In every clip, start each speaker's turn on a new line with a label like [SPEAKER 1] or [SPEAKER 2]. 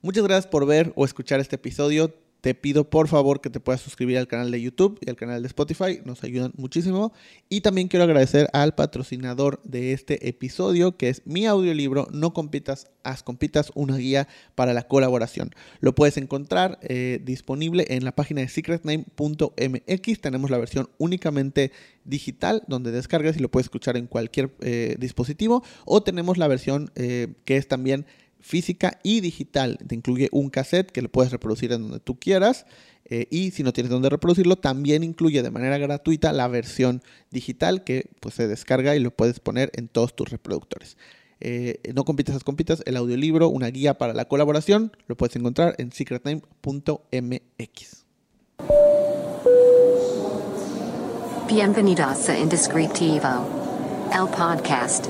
[SPEAKER 1] Muchas gracias por ver o escuchar este episodio. Te pido por favor que te puedas suscribir al canal de YouTube y al canal de Spotify, nos ayudan muchísimo. Y también quiero agradecer al patrocinador de este episodio, que es mi audiolibro No compitas, haz compitas, una guía para la colaboración. Lo puedes encontrar eh, disponible en la página de secretname.mx. Tenemos la versión únicamente digital, donde descargas y lo puedes escuchar en cualquier eh, dispositivo. O tenemos la versión eh, que es también física y digital. Te incluye un cassette que lo puedes reproducir en donde tú quieras. Eh, y si no tienes donde reproducirlo, también incluye de manera gratuita la versión digital que pues, se descarga y lo puedes poner en todos tus reproductores. Eh, no compitas, las compitas, el audiolibro, una guía para la colaboración, lo puedes encontrar en secretname.mx.
[SPEAKER 2] Bienvenidos a Indescriptivo, el podcast.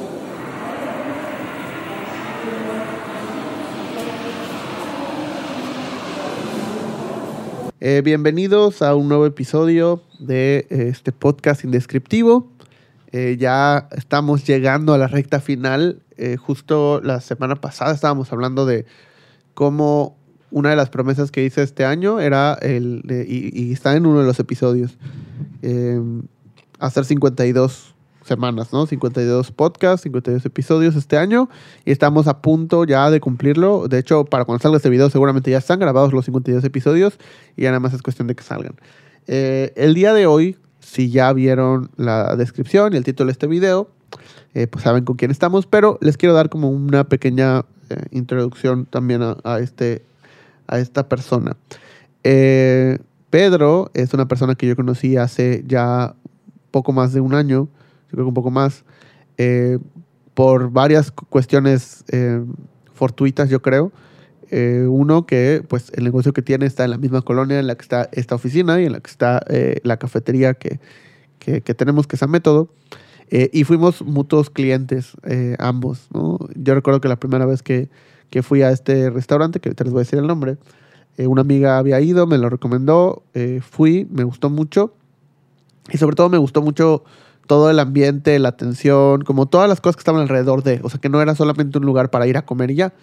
[SPEAKER 1] Eh, bienvenidos a un nuevo episodio de eh, este podcast indescriptivo. Eh, ya estamos llegando a la recta final. justo la semana pasada estábamos hablando de cómo una de las promesas que hice este año era el, y, y, está en uno de los episodios, hacer 52 semanas, ¿no? 52 podcasts, 52 episodios este año y estamos a punto ya de cumplirlo. De hecho, para cuando salga este video seguramente ya están grabados los 52 episodios y ya nada más es cuestión de que salgan. Eh, el día de hoy, si ya vieron la descripción y el título de este video, eh, pues saben con quién estamos, pero les quiero dar como una pequeña eh, introducción también a, este, a esta persona. Pedro es una persona que yo conocí hace ya poco más de un año yo creo que un poco más, eh, por varias cuestiones eh, fortuitas, yo creo. Eh, uno, que pues el negocio que tiene está en la misma colonia en la que está esta oficina y en la que está la cafetería que, que, tenemos, que es a método. y fuimos mutuos clientes ambos. ¿no? Yo recuerdo que la primera vez que, que fui a este restaurante, que ahorita les voy a decir el nombre, una amiga había ido, me lo recomendó, fui, me gustó mucho. Y sobre todo me gustó mucho todo el ambiente, la atención, como todas las cosas que estaban alrededor de. O sea, que no era solamente un lugar para ir a comer y ya,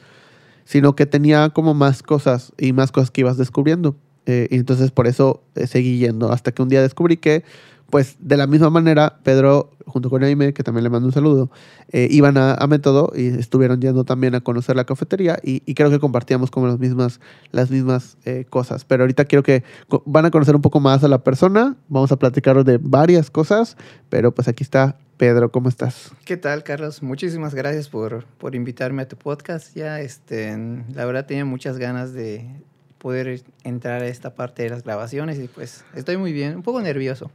[SPEAKER 1] sino que tenía como más cosas y más cosas que ibas descubriendo. Eh, y entonces por eso eh, seguí yendo, hasta que un día descubrí que pues de la misma manera, Pedro, junto con Aime, que también le mando un saludo, eh, iban a, Método y estuvieron yendo también a conocer la cafetería y, creo que compartíamos como las mismas, las mismas cosas. Pero ahorita quiero que van a conocer un poco más a la persona, vamos a platicar de varias cosas, pero pues aquí está Pedro, ¿cómo estás?
[SPEAKER 3] ¿Qué tal, Carlos? Muchísimas gracias por, por invitarme a tu podcast. Ya, este, la verdad tenía muchas ganas de poder entrar a esta parte de las grabaciones y pues estoy muy bien, un poco nervioso.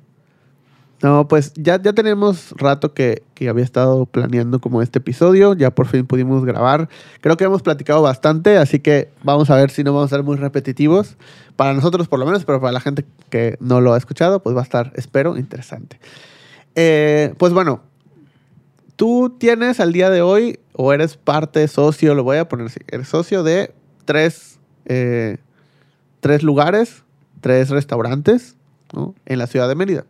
[SPEAKER 1] No, pues ya, ya tenemos rato que, había estado planeando como este episodio, ya por fin pudimos grabar. Creo que hemos platicado bastante, así que vamos a ver si no vamos a ser muy repetitivos. Para nosotros por lo menos, pero para la gente que no lo ha escuchado, pues va a estar, espero, interesante. Eh, pues bueno, tú tienes al día de hoy, o eres parte, socio, lo voy a poner así, eres socio de tres, eh, tres lugares, tres restaurantes en la ciudad de Mérida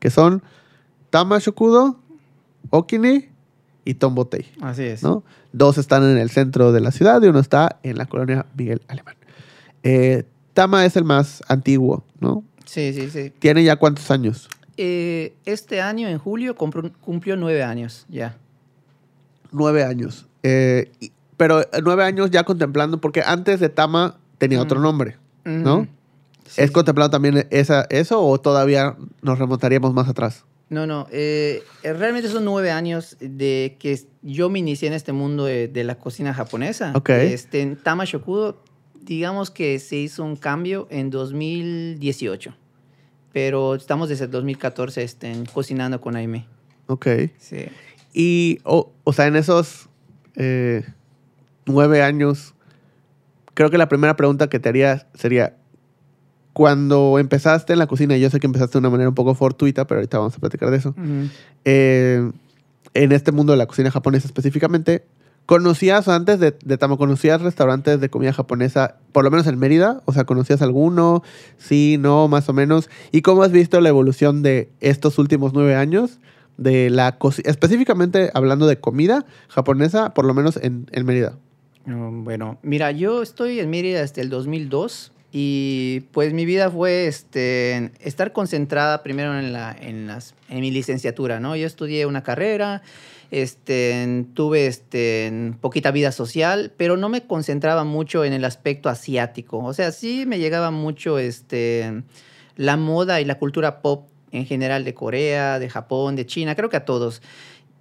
[SPEAKER 1] que son Tama Shokudo, Okini y Tombotei.
[SPEAKER 3] Así es.
[SPEAKER 1] ¿no? Dos están en el centro de la ciudad y uno está en la colonia Miguel Alemán. Eh, Tama es el más antiguo, ¿no?
[SPEAKER 3] Sí, sí, sí.
[SPEAKER 1] ¿Tiene ya cuántos años?
[SPEAKER 3] Eh, este año, en julio, cumplió nueve años ya.
[SPEAKER 1] Nueve años. Eh, pero nueve años ya contemplando, porque antes de Tama tenía otro nombre, ¿no? ¿Es contemplado también esa, eso o todavía nos remontaríamos más atrás?
[SPEAKER 3] No, no. Eh, eh, realmente son nueve años de que yo me inicié en este mundo de, la cocina japonesa.
[SPEAKER 1] Ok.
[SPEAKER 3] Este, en Tama Shokudo, digamos que se hizo un cambio en 2018. Pero estamos desde el 2014 este, cocinando con Aime.
[SPEAKER 1] Ok.
[SPEAKER 3] Sí.
[SPEAKER 1] Y, o sea, en esos eh, nueve años, creo que la primera pregunta que te haría sería, cuando empezaste en la cocina, yo sé que empezaste de una manera un poco fortuita, pero ahorita vamos a platicar de eso. Eh, en este mundo de la cocina japonesa específicamente, ¿conocías antes de, de Tamo, conocías restaurantes de comida japonesa, por lo menos en Mérida? O sea, ¿conocías alguno? Sí, no, más o menos. ¿Y cómo has visto la evolución de estos últimos nueve años? De la específicamente hablando de comida japonesa, por lo menos en, en Mérida.
[SPEAKER 3] Bueno, mira, yo estoy en Mérida desde el 2002 y pues mi vida fue este, estar concentrada primero en, la, en, las, en mi licenciatura, ¿no? Yo estudié una carrera, este, tuve este, poquita vida social, pero no me concentraba mucho en el aspecto asiático. O sea, sí me llegaba mucho este, la moda y la cultura pop en general de Corea, de Japón, de China, creo que a todos.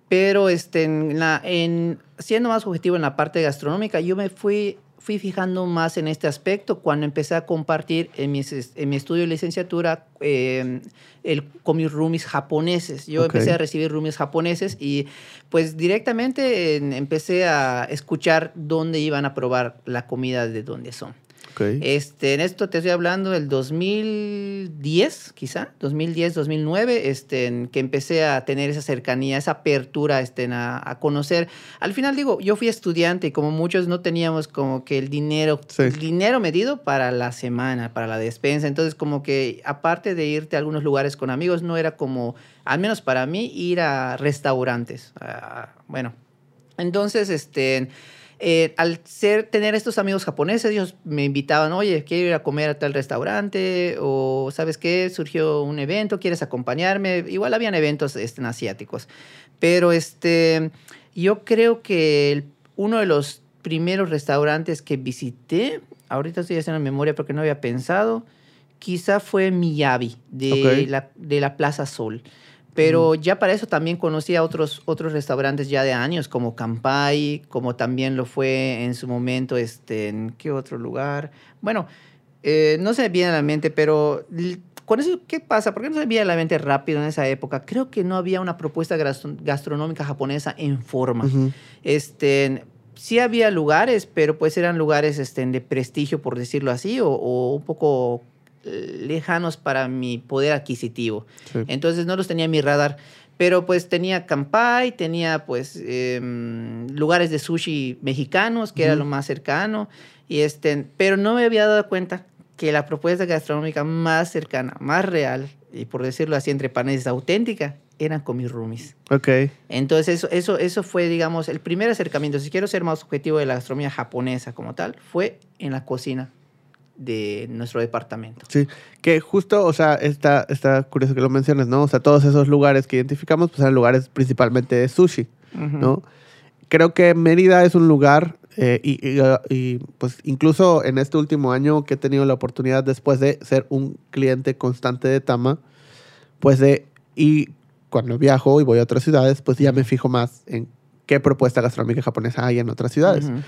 [SPEAKER 3] Pero este, en la, en, siendo más objetivo en la parte gastronómica, yo me fui, fui fijando más en este aspecto cuando empecé a compartir en, mis, en mi estudio de licenciatura eh, el, con mis roomies japoneses. Yo
[SPEAKER 1] Ok.
[SPEAKER 3] empecé a recibir roomies japoneses y pues directamente en- empecé a escuchar dónde iban a probar la comida de dónde son. Este, en esto te estoy hablando del 2010, quizá, 2010, 2009, este, en que empecé a tener esa cercanía, esa apertura este, a, a conocer. Al final digo, yo fui estudiante y como muchos no teníamos como que el dinero,
[SPEAKER 1] Sí.
[SPEAKER 3] el dinero medido para la semana, para la despensa. Entonces como que aparte de irte a algunos lugares con amigos, no era como, al menos para mí, ir a restaurantes. Bueno, entonces, este, eh, al ser, tener estos amigos japoneses, ellos me invitaban, oye, quiero ir a comer a tal restaurante, o ¿sabes qué? Surgió un evento, ¿quieres acompañarme? Igual habían eventos este, asiáticos. Pero este, yo creo que el- uno de los primeros restaurantes que visité, ahorita estoy haciendo memoria porque no había pensado, quizá fue Miyabi, de, la, de la Plaza Sol. Pero ya para eso también conocí a otros, otros restaurantes ya de años, como Campai, como también lo fue en su momento, este, ¿en qué otro lugar? Bueno, eh, no se me viene a la mente, pero con eso, ¿qué pasa? ¿Por qué no se me viene a la mente rápido en esa época? Creo que no había una propuesta gastro- gastronómica japonesa en forma. Este, sí había lugares, pero pues eran lugares este, de prestigio, por decirlo así, o, o un poco lejanos para mi poder adquisitivo.
[SPEAKER 1] Sí.
[SPEAKER 3] Entonces no los tenía en mi radar. Pero pues tenía Campai, tenía pues em, lugares de sushi mexicanos, que era lo más cercano. Y este, pero no me había dado cuenta que la propuesta gastronómica más cercana, más real, y por decirlo así, entre paneles auténtica, eran con mis roomies.
[SPEAKER 1] Ok.
[SPEAKER 3] Entonces, eso, eso, eso fue, digamos, el primer acercamiento. Si quiero ser más objetivo de la gastronomía japonesa como tal, fue en la cocina de nuestro departamento.
[SPEAKER 1] Sí, que justo, o sea, está, está curioso que lo menciones, ¿no? O sea, todos esos lugares que identificamos, pues eran lugares principalmente de sushi, ¿no? Creo que Mérida es un lugar, eh, y, y, uh, y, pues incluso en este último año que he tenido la oportunidad, después de ser un cliente constante de Tama, pues de, y cuando viajo y voy a otras ciudades, pues ya me fijo más en qué propuesta gastronómica japonesa hay en otras ciudades.
[SPEAKER 3] Ujú.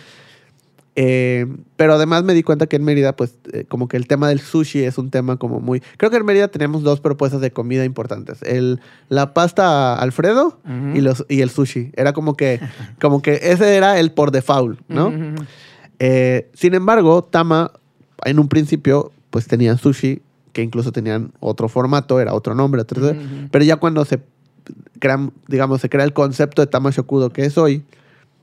[SPEAKER 1] Eh, pero además me di cuenta que en Mérida, pues, eh, como que el tema del sushi es un tema como muy... Creo que en Mérida tenemos dos propuestas de comida importantes. El, la pasta Alfredo y, los, y el sushi. Era como que, como que ese era el por default, ¿no? Eh, sin embargo, Tama, en un principio, pues tenían sushi, que incluso tenían otro formato, era otro nombre, otro- pero ya cuando se crean, digamos, se crea el concepto de Tama Shokudo que es hoy,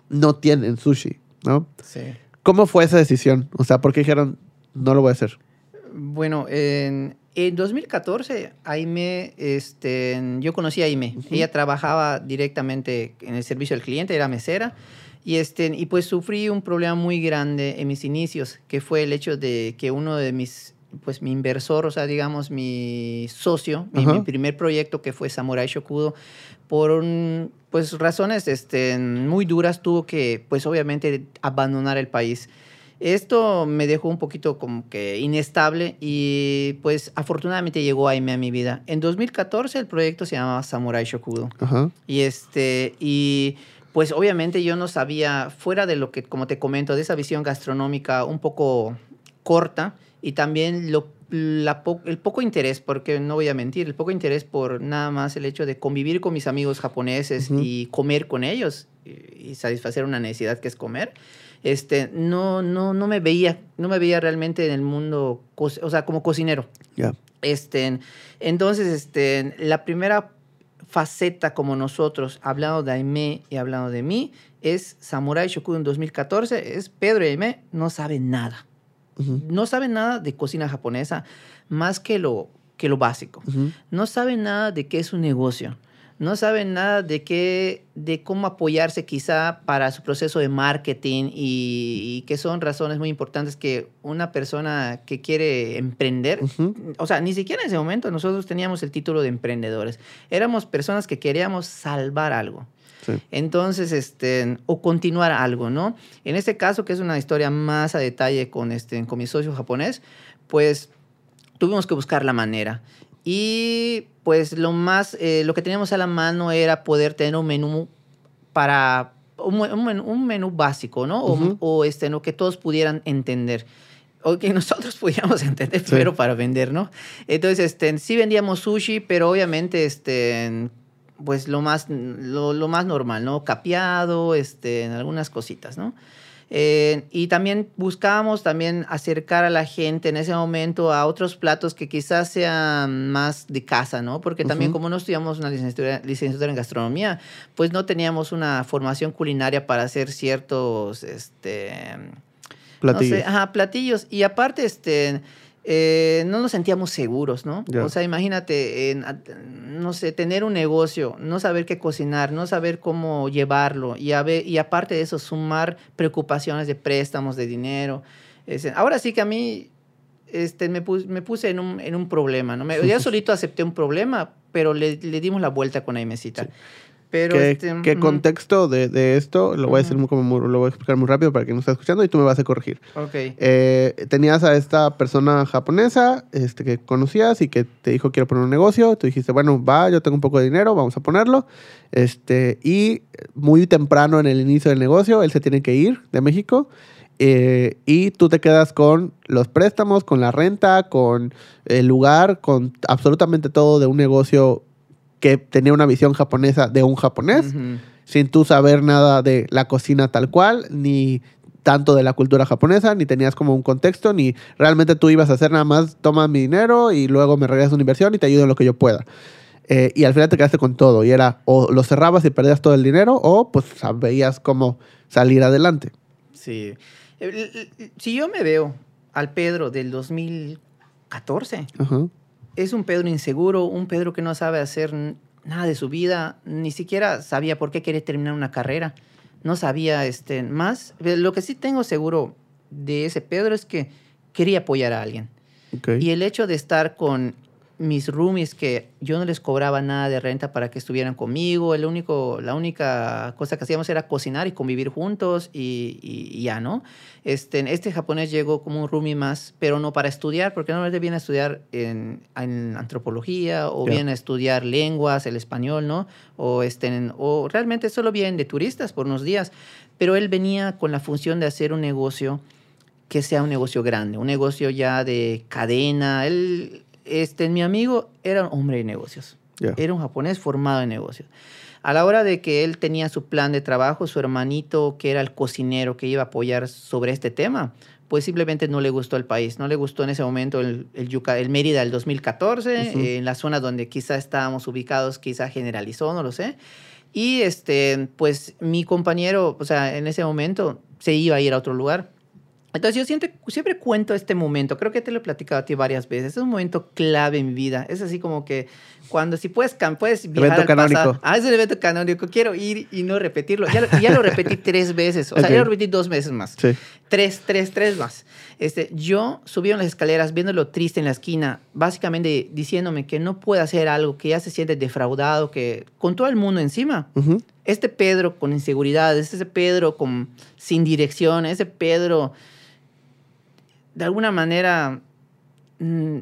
[SPEAKER 1] no tienen sushi, ¿no?
[SPEAKER 3] Sí.
[SPEAKER 1] ¿Cómo fue esa decisión? O sea, ¿por qué dijeron, no lo voy a hacer?
[SPEAKER 3] Bueno, en, en 2014, Aime, este, yo conocí a Aime. Ella trabajaba directamente en el servicio al cliente, era mesera. Y, este, y pues sufrí un problema muy grande en mis inicios, que fue el hecho de que uno de mis, pues mi inversor, o sea, digamos, mi socio, mi,
[SPEAKER 1] Ajá.
[SPEAKER 3] mi primer proyecto que fue Samurai Shokudo, por un, pues razones este, muy duras tuvo que, pues obviamente, abandonar el país. Esto me dejó un poquito como que inestable y pues afortunadamente llegó Aime a mi vida. En 2014 el proyecto se llamaba Samurai Shokudo.
[SPEAKER 1] Ajá.
[SPEAKER 3] Y este, y pues obviamente yo no sabía, fuera de lo que, como te comento, de esa visión gastronómica un poco corta y también lo, la po- el poco interés, porque no voy a mentir, el poco interés por nada más el hecho de convivir con mis amigos japoneses
[SPEAKER 1] Ujú.
[SPEAKER 3] y comer con ellos y, y satisfacer una necesidad que es comer. Este, no, no, no me veía, no me veía realmente en el mundo, o sea, como cocinero.
[SPEAKER 1] Ya.
[SPEAKER 3] Este, entonces, este, la primera faceta como nosotros, hablando de Aime y hablando de mí, es Samurai Shokudo en 2014, es Pedro y Aime no saben nada. No saben nada de cocina japonesa más que lo, que lo básico. No saben nada de qué es un negocio. no saben nada de qué, de cómo apoyarse quizá para su proceso de marketing y, y que son razones muy importantes que una persona que quiere emprender, o sea, ni siquiera en ese momento nosotros teníamos el título de emprendedores, éramos personas que queríamos salvar algo.
[SPEAKER 1] Sí.
[SPEAKER 3] Entonces, este, o continuar algo, ¿no? En este caso, que es una historia más a detalle con, este, con mi socio japonés, pues tuvimos que buscar la manera. Y pues lo más, eh, lo que teníamos a la mano era poder tener un menú para, un, un menú, un menú básico, ¿no? O,
[SPEAKER 1] Ujú.
[SPEAKER 3] o, este, ¿no? que todos pudieran entender. O que nosotros pudiéramos entender
[SPEAKER 1] Sí.
[SPEAKER 3] primero para vender, ¿no? Entonces, este, sí vendíamos sushi, pero obviamente, este, pues lo más, lo, lo más normal, ¿no? Capeado, este, en algunas cositas, ¿no? Eh, y también buscábamos también acercar a la gente en ese momento a otros platos que quizás sean más de casa, ¿no? Porque también como no estudiamos una licenciatura, licenciatura en gastronomía, pues no teníamos una formación culinaria para hacer ciertos, este,
[SPEAKER 1] Platillos.
[SPEAKER 3] no sé, ajá, platillos. Y aparte, este, eh, no nos sentíamos seguros, ¿no?
[SPEAKER 1] Ya.
[SPEAKER 3] O sea, imagínate, no sé, tener un negocio, no saber qué cocinar, no saber cómo llevarlo y, a ver- y aparte de eso, sumar preocupaciones de préstamos, de dinero. Ahora sí que a mí este, me, pus- me puse en un, en un problema, ¿no? Me, ya solito acepté un problema, pero le, le dimos la vuelta con Aimecita.
[SPEAKER 1] Sí.
[SPEAKER 3] Pero,
[SPEAKER 1] ¿Qué,
[SPEAKER 3] este,
[SPEAKER 1] qué contexto de, de esto? Lo voy a decir muy, como muy- lo voy a explicar muy rápido para quien no está escuchando y tú me vas a corregir.
[SPEAKER 3] Ok.
[SPEAKER 1] Eh, tenías a esta persona japonesa este, que conocías y que te dijo quiero poner un negocio. Tú dijiste, bueno, va, yo tengo un poco de dinero, vamos a ponerlo. Este, y muy temprano en el inicio del negocio, él se tiene que ir de México. eh, y tú te quedas con los préstamos, con la renta, con el lugar, con absolutamente todo de un negocio que tenía una visión japonesa de un japonés sin tú saber nada de la cocina tal cual, ni tanto de la cultura japonesa, ni tenías como un contexto, ni realmente tú ibas a hacer nada más, toma mi dinero y luego me regresas una inversión y te ayudo en lo que yo pueda. Eh, y al final te quedaste con todo y era o lo cerrabas y perdías todo el dinero o pues veías cómo salir adelante.
[SPEAKER 3] Sí. El- Si yo me veo al Pedro del 2014,
[SPEAKER 1] Ajá.
[SPEAKER 3] Es un Pedro inseguro, un Pedro que no sabe hacer nada de su vida, ni siquiera sabía por qué quería terminar una carrera, no sabía este, más. Lo que sí tengo seguro de ese Pedro es que quería apoyar a alguien. Y el hecho de estar con mis roomies que yo no les cobraba nada de renta para que estuvieran conmigo, el único, la única cosa que hacíamos era cocinar y convivir juntos y, y- y ya, ¿no? Este, este japonés llegó como un roomie más, pero no para estudiar, porque normalmente viene a estudiar en, en antropología o
[SPEAKER 1] Ya.
[SPEAKER 3] viene a estudiar lenguas, el español, ¿no? O, este, o realmente solo vienen de turistas por unos días, pero él venía con la función de hacer un negocio que sea un negocio grande, un negocio ya de cadena. Él, este, mi amigo era un hombre de negocios. Era un japonés formado en negocios. A la hora de que él tenía su plan de trabajo, su hermanito, que era el cocinero que iba a apoyar sobre este tema, pues simplemente no le gustó el país. No le gustó en ese momento el, el, Yuca- el Mérida del 2014,
[SPEAKER 1] Ujú.
[SPEAKER 3] eh, en la zona donde quizá estábamos ubicados, quizá generalizó, no lo sé. Y este, pues mi compañero, o sea, en ese momento se iba a ir a otro lugar. Entonces yo siempre, siempre cuento este momento, creo que te lo he platicado a ti varias veces, es un momento clave en mi vida, es así como que cuando si puedes, puedes viajar
[SPEAKER 1] Evento
[SPEAKER 3] al
[SPEAKER 1] canónico.
[SPEAKER 3] pasado, ah, es el evento canónico, quiero ir y no repetirlo, ya, lo- ya lo repetí tres veces, o sea, ya lo repetí dos veces más,
[SPEAKER 1] Sí.
[SPEAKER 3] tres, tres, tres más. Este, yo subí en las escaleras viéndolo triste en la esquina, básicamente diciéndome que no puede hacer algo, que ya se siente defraudado, que con todo el mundo encima,
[SPEAKER 1] Ujú.
[SPEAKER 3] este Pedro con inseguridades, ese Pedro con, sin dirección, ese Pedro de alguna manera mm,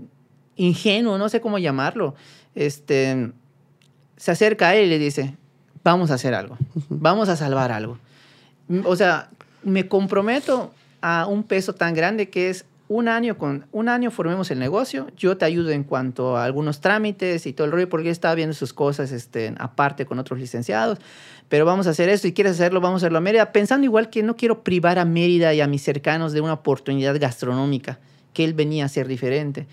[SPEAKER 3] ingenuo, no sé cómo llamarlo, este, se acerca a él y le dice, vamos a hacer algo, vamos a salvar algo. O sea, me comprometo a un peso tan grande que es un año con un año formemos el negocio, yo te ayudo en cuanto a algunos trámites y todo el rollo porque estaba viendo sus cosas este, aparte con otros licenciados, pero vamos a hacer esto y quieres hacerlo, vamos a hacerlo a Mérida, pensando igual que no quiero privar a Mérida y a mis cercanos de una oportunidad gastronómica, que él venía a ser diferente.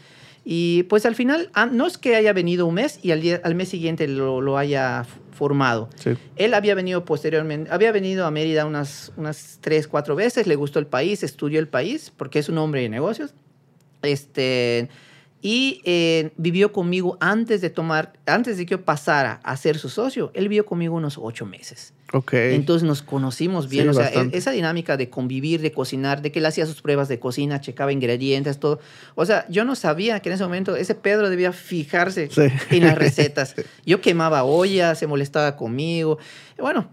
[SPEAKER 3] Y pues al final, ah, no es que haya venido un mes y al, día- al mes siguiente lo, lo haya formado.
[SPEAKER 1] Sí.
[SPEAKER 3] Él había venido posteriormente, había venido a Mérida unas, unas tres, cuatro veces, le gustó el país, estudió el país, porque es un hombre de negocios. Este, Y eh, vivió conmigo antes de tomar, antes de que yo pasara a ser su socio, él vivió conmigo unos ocho meses.
[SPEAKER 1] Ok.
[SPEAKER 3] Entonces nos conocimos bien.
[SPEAKER 1] Sí,
[SPEAKER 3] o sea,
[SPEAKER 1] bastante.
[SPEAKER 3] e- esa dinámica de convivir, de cocinar, de que él hacía sus pruebas de cocina, checaba ingredientes, todo. O sea, yo no sabía que en ese momento ese Pedro debía fijarse
[SPEAKER 1] Sí.
[SPEAKER 3] en las recetas. Yo quemaba ollas, se molestaba conmigo. Bueno,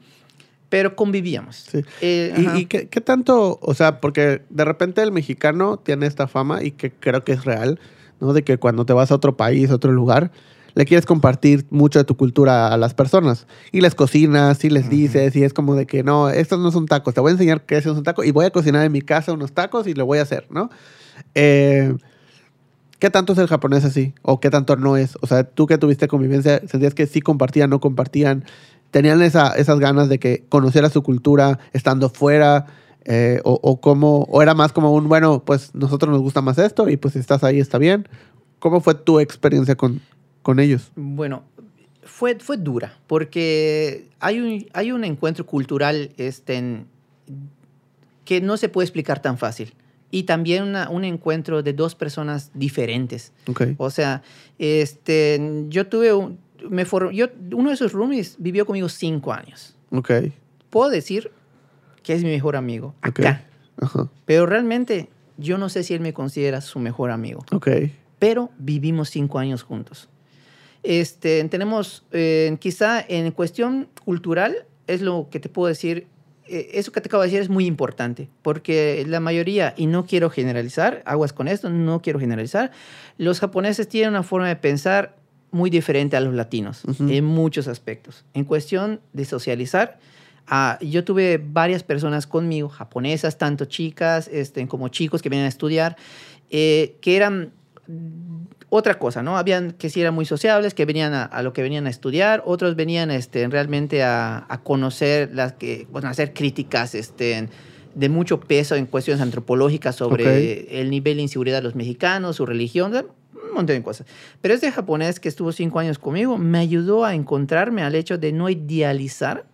[SPEAKER 3] pero convivíamos.
[SPEAKER 1] Sí.
[SPEAKER 3] Eh.
[SPEAKER 1] ¿Y, y qué, qué tanto, o sea, porque de repente el mexicano tiene esta fama y que creo que es real, ¿no? De que cuando te vas a otro país, a otro lugar, le quieres compartir mucho de tu cultura a las personas. Y les cocinas, y les dices, y es como de que no, estos no son tacos, te voy a enseñar qué es un taco y voy a cocinar en mi casa unos tacos y lo voy a hacer, ¿no? Eh, ¿Qué tanto es el japonés así? ¿O qué tanto no es? O sea, tú que tuviste convivencia, ¿sentías que sí compartían, no compartían? ¿Tenían esa, esas ganas de que conociera su cultura estando fuera? Eh, o, o, cómo, ¿O era más como un, bueno, pues nosotros nos gusta más esto y pues si estás ahí está bien? ¿Cómo fue tu experiencia con, con ellos?
[SPEAKER 3] Bueno, fue, fue dura, porque hay un, hay un encuentro cultural este, en- que no se puede explicar tan fácil. Y también una- un encuentro de dos personas diferentes.
[SPEAKER 1] Ok.
[SPEAKER 3] O sea, este, yo tuve un, me for- yo, uno de esos roomies vivió conmigo cinco años.
[SPEAKER 1] Ok.
[SPEAKER 3] Puedo decir que es mi mejor amigo acá,
[SPEAKER 1] Ajá.
[SPEAKER 3] pero realmente yo no sé si él me considera su mejor amigo
[SPEAKER 1] Ok.
[SPEAKER 3] pero vivimos cinco años juntos. Este, tenemos, eh, quizá en cuestión cultural, es lo que te puedo decir, eh, eso que te acabo de decir es muy importante, porque la mayoría, y no quiero generalizar, aguas con esto, no quiero generalizar, los japoneses tienen una forma de pensar muy diferente a los latinos en muchos aspectos. En cuestión de socializar, ah, yo tuve varias personas conmigo, japonesas, tanto chicas este, como chicos que venían a estudiar, eh, que eran otra cosa, ¿no? Habían que sí eran muy sociables, que venían a, a lo que venían a estudiar, otros venían este, realmente a, a conocer, las que, bueno, a hacer críticas este, de mucho peso en cuestiones antropológicas sobre
[SPEAKER 1] Ok.
[SPEAKER 3] el nivel de inseguridad de los mexicanos, su religión, un montón de cosas. Pero este japonés que estuvo cinco años conmigo me ayudó a encontrarme al hecho de no idealizar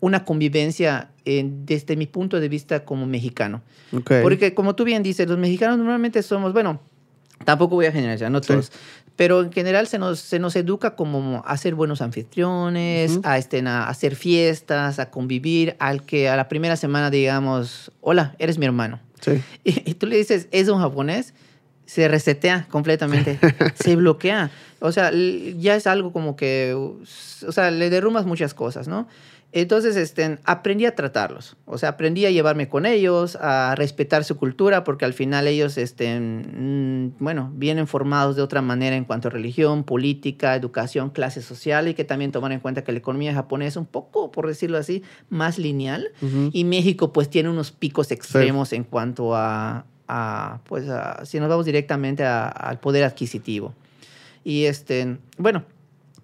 [SPEAKER 3] una convivencia eh, desde mi punto de vista como mexicano. Porque como tú bien dices, los mexicanos normalmente somos, bueno, tampoco voy a generalizar, no
[SPEAKER 1] Sí.
[SPEAKER 3] todos, pero en general se nos, se nos educa como a ser buenos anfitriones, a, este, a hacer fiestas, a convivir, al que a la primera semana digamos, hola, eres mi hermano.
[SPEAKER 1] Sí.
[SPEAKER 3] Y, y tú le dices, es un japonés, se resetea completamente, se bloquea. O sea, ya es algo como que, o sea, le derrumbas muchas cosas, ¿no? Entonces, este, aprendí a tratarlos. O sea, aprendí a llevarme con ellos, a respetar su cultura, porque al final ellos, este, mm, bueno, vienen formados de otra manera en cuanto a religión, política, educación, clase social, y que también tomar en cuenta que la economía japonesa es un poco, por decirlo así, más lineal. Y México pues tiene unos picos extremos en cuanto a, a, pues a- si nos vamos directamente a- al poder adquisitivo. Y este, bueno,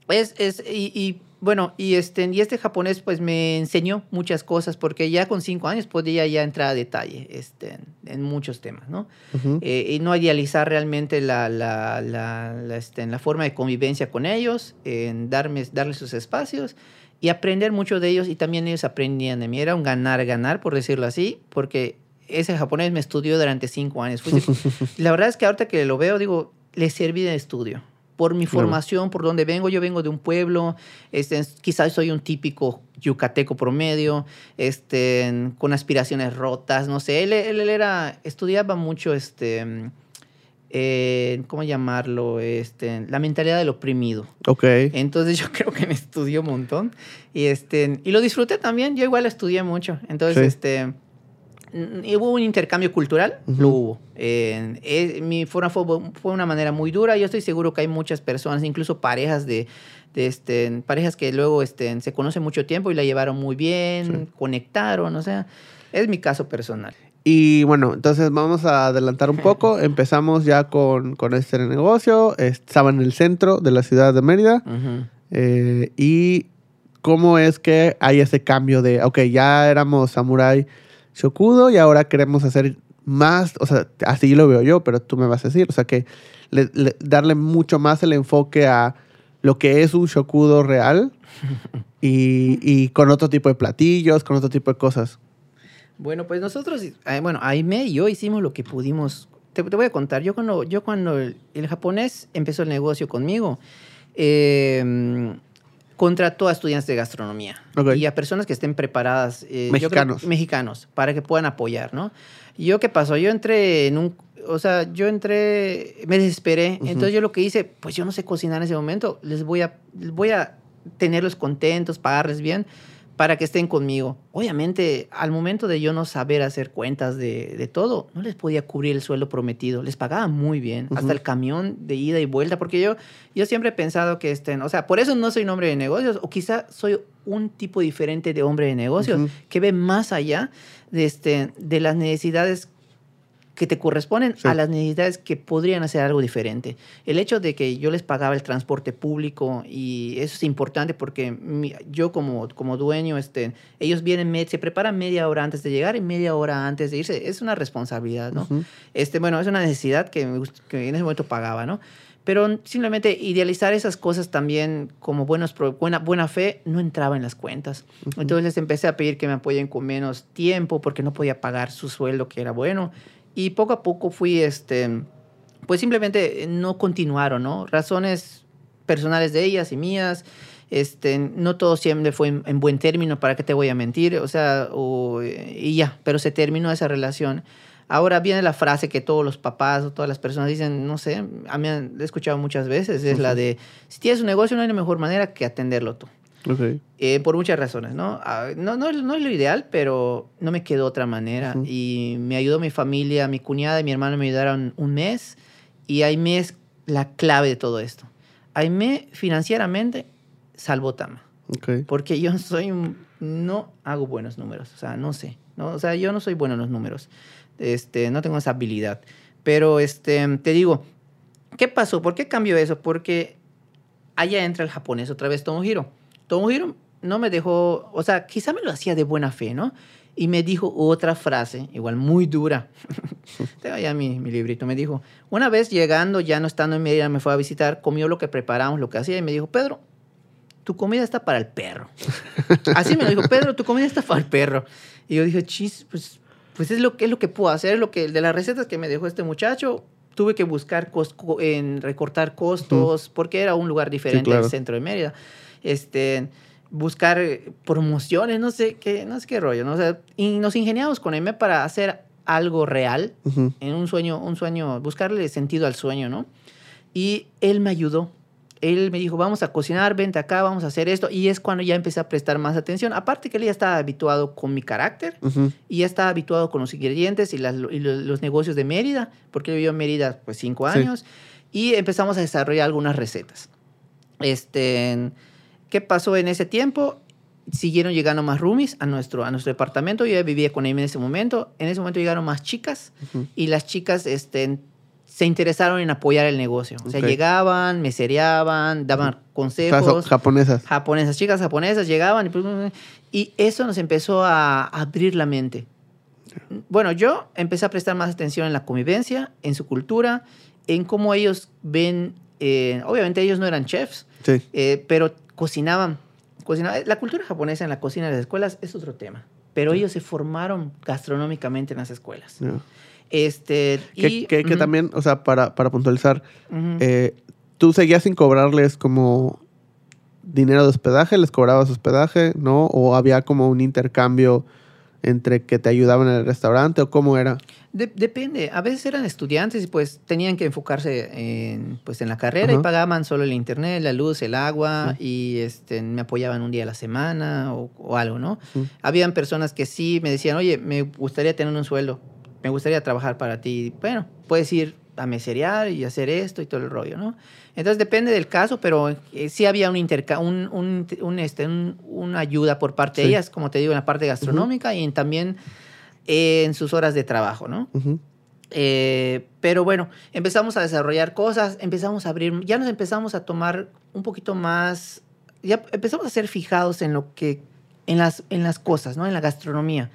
[SPEAKER 3] es, es y, y, bueno, y este, y este japonés pues me enseñó muchas cosas porque ya con cinco años podía ya entrar a detalle este, en muchos temas, ¿no?
[SPEAKER 1] Ujú.
[SPEAKER 3] Eh, y no idealizar realmente la, la, la, la, este, la forma de convivencia con ellos, en darme, darles sus espacios y aprender mucho de ellos y también ellos aprendían de mí. Era un ganar-ganar, por decirlo así, porque ese japonés me estudió durante cinco años. Fue- la verdad es que ahorita que lo veo, digo, le serví de estudio. Por mi formación, por donde vengo, yo vengo de un pueblo, este, quizás soy un típico yucateco promedio, este, con aspiraciones rotas, no sé. Él, él, él era, estudiaba mucho, este, eh, ¿cómo llamarlo? Este, la mentalidad del oprimido.
[SPEAKER 1] Ok.
[SPEAKER 3] Entonces yo creo que me estudió un montón y, este, y lo disfruté también. Yo igual estudié mucho. Entonces,
[SPEAKER 1] Sí.
[SPEAKER 3] este, hubo un intercambio cultural,
[SPEAKER 1] Ujú.
[SPEAKER 3] lo hubo. Eh, mi forma fue, fue una manera muy dura. Yo estoy seguro que hay muchas personas, incluso parejas de, de, este, parejas que luego este, se conocen mucho tiempo y la llevaron muy bien, conectaron, o sea, es mi caso personal.
[SPEAKER 1] Y bueno, entonces vamos a adelantar un poco. Empezamos ya con, con este negocio. Estaba en el centro de la ciudad de Mérida.
[SPEAKER 3] Ujú.
[SPEAKER 1] Eh, y cómo es que hay ese cambio de, ok, ya éramos samurai shokudo y ahora queremos hacer más, o sea, así lo veo yo, pero tú me vas a decir, o sea, que le- le- darle mucho más el enfoque a lo que es un shokudo real y, y con otro tipo de platillos, con otro tipo de cosas.
[SPEAKER 3] Bueno, pues nosotros, eh, bueno, Aime y yo hicimos lo que pudimos te, te voy a contar. Yo cuando, yo cuando el, el japonés empezó el negocio conmigo, eh, contrató a estudiantes de gastronomía
[SPEAKER 1] Ok.
[SPEAKER 3] y a personas que estén preparadas. eh, yo creo-
[SPEAKER 1] Mexicanos.
[SPEAKER 3] mexicanos, para que puedan apoyar, ¿no? ¿Y ¿Yo qué pasó? Yo entré en un... O sea, yo entré, me desesperé.
[SPEAKER 1] Ujú.
[SPEAKER 3] Entonces yo lo que hice, pues yo no sé cocinar en ese momento. Les voy a, les voy a tenerlos contentos, pagarles bien para que estén conmigo. Obviamente, al momento de yo no saber hacer cuentas de, de todo, no les podía cubrir el sueldo prometido. Les pagaba muy bien, hasta el camión de ida y vuelta, porque yo, yo siempre he pensado que estén, o sea, por eso no soy un hombre de negocios, o quizá soy un tipo diferente de hombre de negocios, que ve más allá de, este, de las necesidades que te corresponden
[SPEAKER 1] Sí.
[SPEAKER 3] a las necesidades que podrían hacer algo diferente. El hecho de que yo les pagaba el transporte público y eso es importante porque mi- yo como, como dueño, este, ellos vienen, se preparan media hora antes de llegar y media hora antes de irse. Es una responsabilidad, ¿no? Este, bueno, es una necesidad que, que en ese momento pagaba, ¿no? Pero simplemente idealizar esas cosas también como buenos, buena, buena fe no entraba en las cuentas. Entonces les empecé a pedir que me apoyen con menos tiempo porque no podía pagar su sueldo que era bueno. Y poco a poco fui, este, pues simplemente no continuaron, ¿no? Razones personales de ellas y mías. Este, no todo siempre fue en, en buen término, ¿para qué te voy a mentir? O sea, o, y ya, pero se terminó esa relación. Ahora viene la frase que todos los papás o todas las personas dicen, no sé, a mí han- la he escuchado muchas veces, es la de, si tienes un negocio no hay mejor manera que atenderlo tú.
[SPEAKER 1] Ok.
[SPEAKER 3] Eh, por muchas razones, ¿no? Ah, no, no, no es lo ideal, pero no me quedó otra manera.
[SPEAKER 1] Ujú.
[SPEAKER 3] Y me ayudó mi familia, mi cuñada y mi hermano me ayudaron un mes. Y Aime es la clave de todo esto. Aime financieramente salvó Tama.
[SPEAKER 1] Ok.
[SPEAKER 3] Porque yo soy no hago buenos números, o sea, no sé, ¿no? O sea, yo no soy bueno en los números. Este, no tengo esa habilidad. Pero este, te digo, ¿qué pasó? ¿Por qué cambió eso? Porque allá entra el japonés otra vez Tomohiro. Tomohiro no me dejó, o sea, quizá me lo hacía de buena fe, ¿no? Y me dijo otra frase, igual muy dura. Tengo allá mi, mi librito. Me dijo, una vez llegando, ya no estando en Mérida, me fue a visitar, comió lo que preparamos, lo que hacía, y me dijo, Pedro, tu comida está para el perro. Así me lo dijo, Pedro, tu comida está para el perro. Y yo dije, chis, pues, pues es, lo que, es lo que puedo hacer, es lo que, de las recetas que me dejó este muchacho, tuve que buscar, cos- co- en recortar costos, porque era un lugar diferente
[SPEAKER 1] claro.
[SPEAKER 3] del centro de Mérida. Este, buscar promociones, no sé qué, no sé qué rollo, ¿no? O sea, y nos ingeniamos con M para hacer algo real en un sueño, un sueño, buscarle sentido al sueño, ¿no? Y él me ayudó. Él me dijo, vamos a cocinar, vente acá, vamos a hacer esto. Y es cuando ya empecé a prestar más atención. Aparte que él ya estaba habituado con mi carácter y ya estaba habituado con los ingredientes y, las- y lo- los negocios de Mérida, porque él vivió en Mérida pues cinco
[SPEAKER 1] Sí.
[SPEAKER 3] años. Y empezamos a desarrollar algunas recetas. Este, ¿Qué pasó en ese tiempo? Siguieron llegando más roomies a nuestro, a nuestro departamento. Yo ya vivía con él en ese momento. En ese momento llegaron más chicas
[SPEAKER 1] Ujú.
[SPEAKER 3] y las chicas este, se interesaron en apoyar el negocio. O sea,
[SPEAKER 1] Ok.
[SPEAKER 3] llegaban, mesereaban, daban
[SPEAKER 1] O sea,
[SPEAKER 3] consejos.
[SPEAKER 1] son japonesas.
[SPEAKER 3] japonesas, chicas japonesas llegaban y, pues, y eso nos empezó a abrir la mente. Bueno, yo empecé a prestar más atención en la convivencia, en su cultura, en cómo ellos ven, eh, obviamente ellos no eran chefs,
[SPEAKER 1] Sí.
[SPEAKER 3] eh, pero cocinaban, cocinaban. La cultura japonesa en la cocina de las escuelas es otro tema, pero ellos se formaron gastronómicamente en las escuelas. Este,
[SPEAKER 1] Que,
[SPEAKER 3] y,
[SPEAKER 1] que- también, o sea, para, para puntualizar, eh, tú seguías sin cobrarles como dinero de hospedaje, les cobrabas hospedaje, ¿no? O había como un intercambio entre que te ayudaban en el restaurante o cómo era.
[SPEAKER 3] De- depende. A veces eran estudiantes y pues tenían que enfocarse en, pues, en la carrera y pagaban solo el internet, la luz, el agua y este, me apoyaban un día a la semana o, o algo, ¿no? Habían personas que sí me decían, oye, me gustaría tener un sueldo, me gustaría trabajar para ti. Bueno, puedes ir a meserear y hacer esto y todo el rollo, ¿no? Entonces depende del caso, pero eh, sí había un interca un, un, un, este, un- una ayuda por parte de ellas, como te digo, en la parte gastronómica y en- también eh, en sus horas de trabajo, ¿no? Eh, pero bueno, empezamos a desarrollar cosas, empezamos a abrir, ya nos empezamos a tomar un poquito más, ya empezamos a ser fijados en lo que, en las, en las cosas, ¿no? En la gastronomía.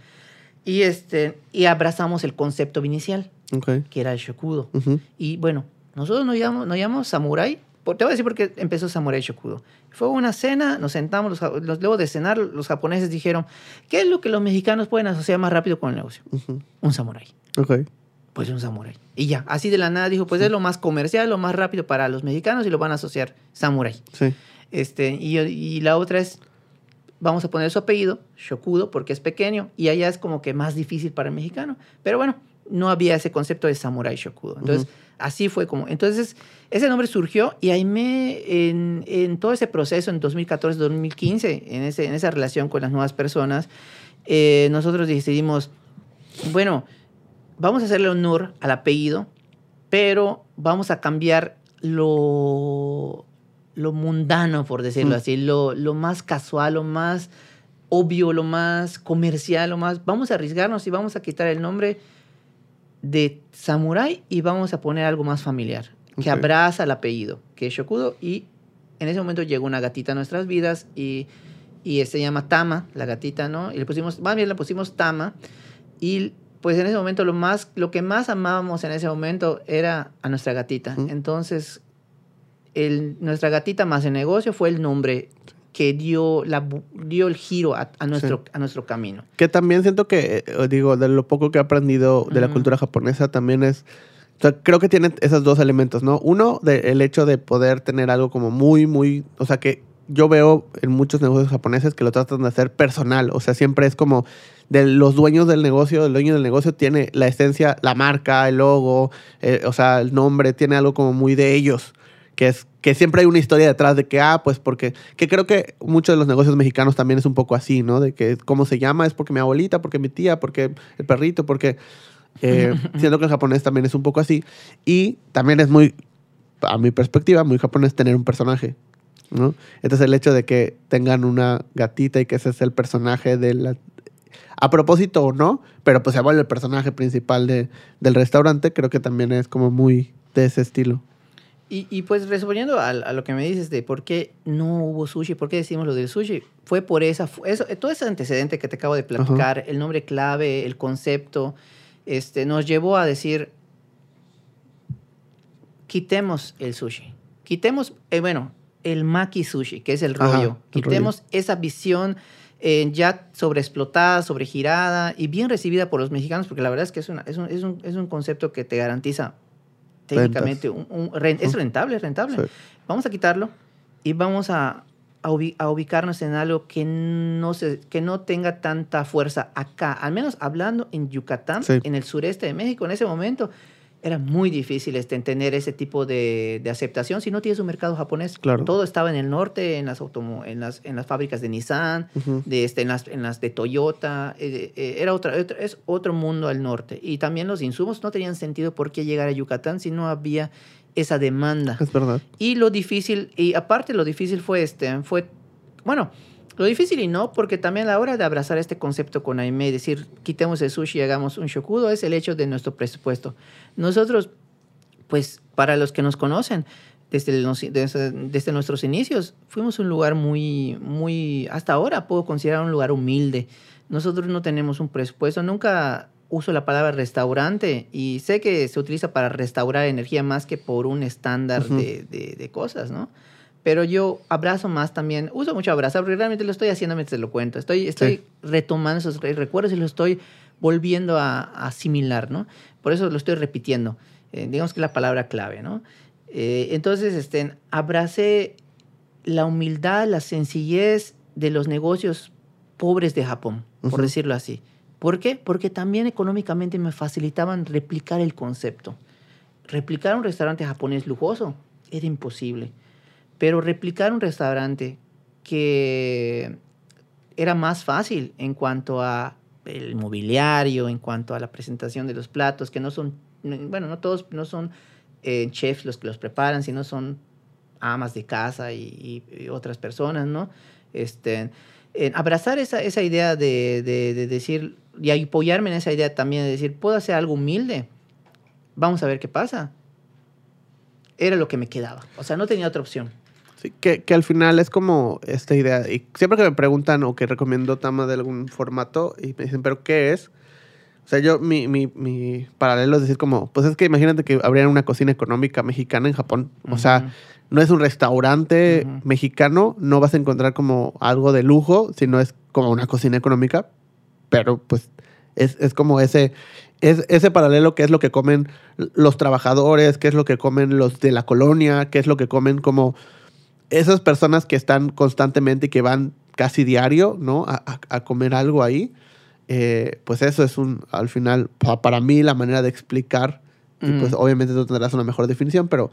[SPEAKER 3] Y, este, y abrazamos el concepto inicial,
[SPEAKER 1] Ok.
[SPEAKER 3] que era el shokudo. Y bueno, nosotros nos llamamos, nos llamamos Samurai. Por- Te voy a decir por qué empezó Samurai Shokudo. Fue una cena, nos sentamos, los, los- luego de cenar, los japoneses dijeron, ¿qué es lo que los mexicanos pueden asociar más rápido con el negocio? Un samurái.
[SPEAKER 1] Ok.
[SPEAKER 3] pues un samurái. Y ya, así de la nada dijo, pues es lo más comercial, lo más rápido para los mexicanos y lo van a asociar samurái.
[SPEAKER 1] Sí.
[SPEAKER 3] Este, y, y la otra es, vamos a poner su apellido, Shokudo, porque es pequeño, y allá es como que más difícil para el mexicano. Pero bueno, no había ese concepto de samurái Shokudo. Entonces, así fue como. Entonces, ese nombre surgió y ahí me, en, en todo ese proceso, en 2014-2015, en, ese, en esa relación con las nuevas personas, eh, nosotros decidimos, bueno, vamos a hacerle honor al apellido, pero vamos a cambiar lo, lo mundano, por decirlo así, lo, lo más casual, lo más obvio, lo más comercial, lo más... Vamos a arriesgarnos y vamos a quitar el nombre de Samurai y vamos a poner algo más familiar, que
[SPEAKER 1] Ok.
[SPEAKER 3] abraza el apellido, que es Shokudo. Y en ese momento llegó una gatita a nuestras vidas y, y se llama Tama, la gatita, ¿no? Y le pusimos, más bien le pusimos Tama. Y pues en ese momento lo, más, lo que más amábamos en ese momento era a nuestra gatita. Entonces, el, nuestra gatita más el negocio fue el nombre que dio, la, dio el giro a, a nuestro, a nuestro camino.
[SPEAKER 1] Que también siento que, eh, digo, de lo poco que he aprendido de la cultura japonesa, también es. O sea, creo que tiene esos dos elementos, ¿no? Uno, de- el hecho de poder tener algo como muy, muy. O sea, que yo veo en muchos negocios japoneses que lo tratan de hacer personal. O sea, siempre es como de los dueños del negocio, el dueño del negocio tiene la esencia, la marca, el logo, eh, o sea, el nombre, tiene algo como muy de ellos. Que es que siempre hay una historia detrás de que, ah, pues porque, que creo que muchos de los negocios mexicanos también es un poco así, ¿no? De que cómo se llama es porque mi abuelita, porque mi tía, porque el perrito, porque... Eh, siento que el japonés también es un poco así. Y también es muy, a mi perspectiva, muy japonés tener un personaje, ¿no? Entonces el hecho de que tengan una gatita y que ese es el personaje de la... A propósito o no, pero pues se vuelve el personaje principal de, del restaurante, creo que también es como muy de ese estilo.
[SPEAKER 3] Y, y, pues respondiendo a, a, lo que me dices de por qué no hubo sushi, por qué decimos lo del sushi, fue por esa, eso, todo ese antecedente que te acabo de platicar, Ajá. el nombre clave, el concepto, este, nos llevó a decir, quitemos el sushi, quitemos, eh, bueno, el maki sushi, que es el rollo,
[SPEAKER 1] Ajá, el
[SPEAKER 3] quitemos
[SPEAKER 1] rollo.
[SPEAKER 3] esa visión eh, ya sobreexplotada, sobregirada y bien recibida por los mexicanos, porque la verdad es que es, una, es, un, es, un, es un concepto que te garantiza técnicamente un, un, rent, es rentable, es rentable. Sí. Vamos a quitarlo y vamos a, a, ubi a, ubicarnos en algo que no, se, que no tenga tanta fuerza acá, al menos hablando en Yucatán,
[SPEAKER 1] sí.
[SPEAKER 3] en el sureste de México, en ese momento. Era muy difícil este, tener ese tipo de, de, aceptación si no tienes un mercado japonés.
[SPEAKER 1] Claro.
[SPEAKER 3] Todo estaba en el norte, en las, en las, en las fábricas de Nissan, uh -huh. de este, en, las, en las de Toyota. Eh, eh, era otra, es otro mundo al norte. Y también los insumos no tenían sentido por qué llegar a Yucatán si no había esa demanda.
[SPEAKER 1] Es verdad.
[SPEAKER 3] Y lo difícil, y aparte lo difícil fue este, fue, bueno, lo difícil y no, porque también a la hora de abrazar este concepto con Aime y decir, quitemos el sushi y hagamos un shokudo, es el hecho de nuestro presupuesto. Nosotros, pues, para los que nos conocen, desde, el, desde, desde, nuestros inicios, fuimos un lugar muy, muy, hasta ahora puedo considerar un lugar humilde. Nosotros no tenemos un presupuesto, nunca uso la palabra restaurante y sé que se utiliza para restaurar energía más que por un estándar uh -huh. de, de, de, cosas, ¿no? Pero yo abrazo más también, uso mucho abrazar porque realmente lo estoy haciendo mientras lo cuento. Estoy, estoy sí. retomando esos recuerdos y lo estoy volviendo a, a, asimilar, ¿no? Por eso lo estoy repitiendo. Eh, digamos que es la palabra clave, ¿no? Eh, entonces, este, abracé la humildad, la sencillez de los negocios pobres de Japón, uh -huh. por decirlo así. ¿Por qué? Porque también económicamente me facilitaban replicar el concepto. Replicar un restaurante japonés lujoso era imposible. Pero replicar un restaurante que era más fácil en cuanto a el mobiliario, en cuanto a la presentación de los platos, que no son, bueno, no todos no son eh, chefs los que los preparan, sino son amas de casa y, otras personas, ¿no? Este, abrazar esa, esa idea de, de, de, decir, y apoyarme en esa idea también de decir, puedo hacer algo humilde, vamos a ver qué pasa. Era lo que me quedaba, o sea, no tenía otra opción.
[SPEAKER 1] Sí, que, que, al final es como esta idea. Y siempre que me preguntan o que recomiendo Tama de algún formato y me dicen, ¿pero qué es? O sea, yo, mi, mi, mi paralelo es decir, como, pues es que imagínate que abrieran una cocina económica mexicana en Japón. O uh -huh. sea, no es un restaurante uh -huh. mexicano, no vas a encontrar como algo de lujo, sino es como una cocina económica, pero pues Es, es como ese, es, ese paralelo que es lo que comen los trabajadores, qué es lo que comen los de la colonia, qué es lo que comen como esas personas que están constantemente y que van casi diario, ¿no? A, a- a comer algo ahí. Eh, pues eso es un, al final, pa- para mí, la manera de explicar, y
[SPEAKER 3] Mm.
[SPEAKER 1] pues obviamente tú tendrás una mejor definición, pero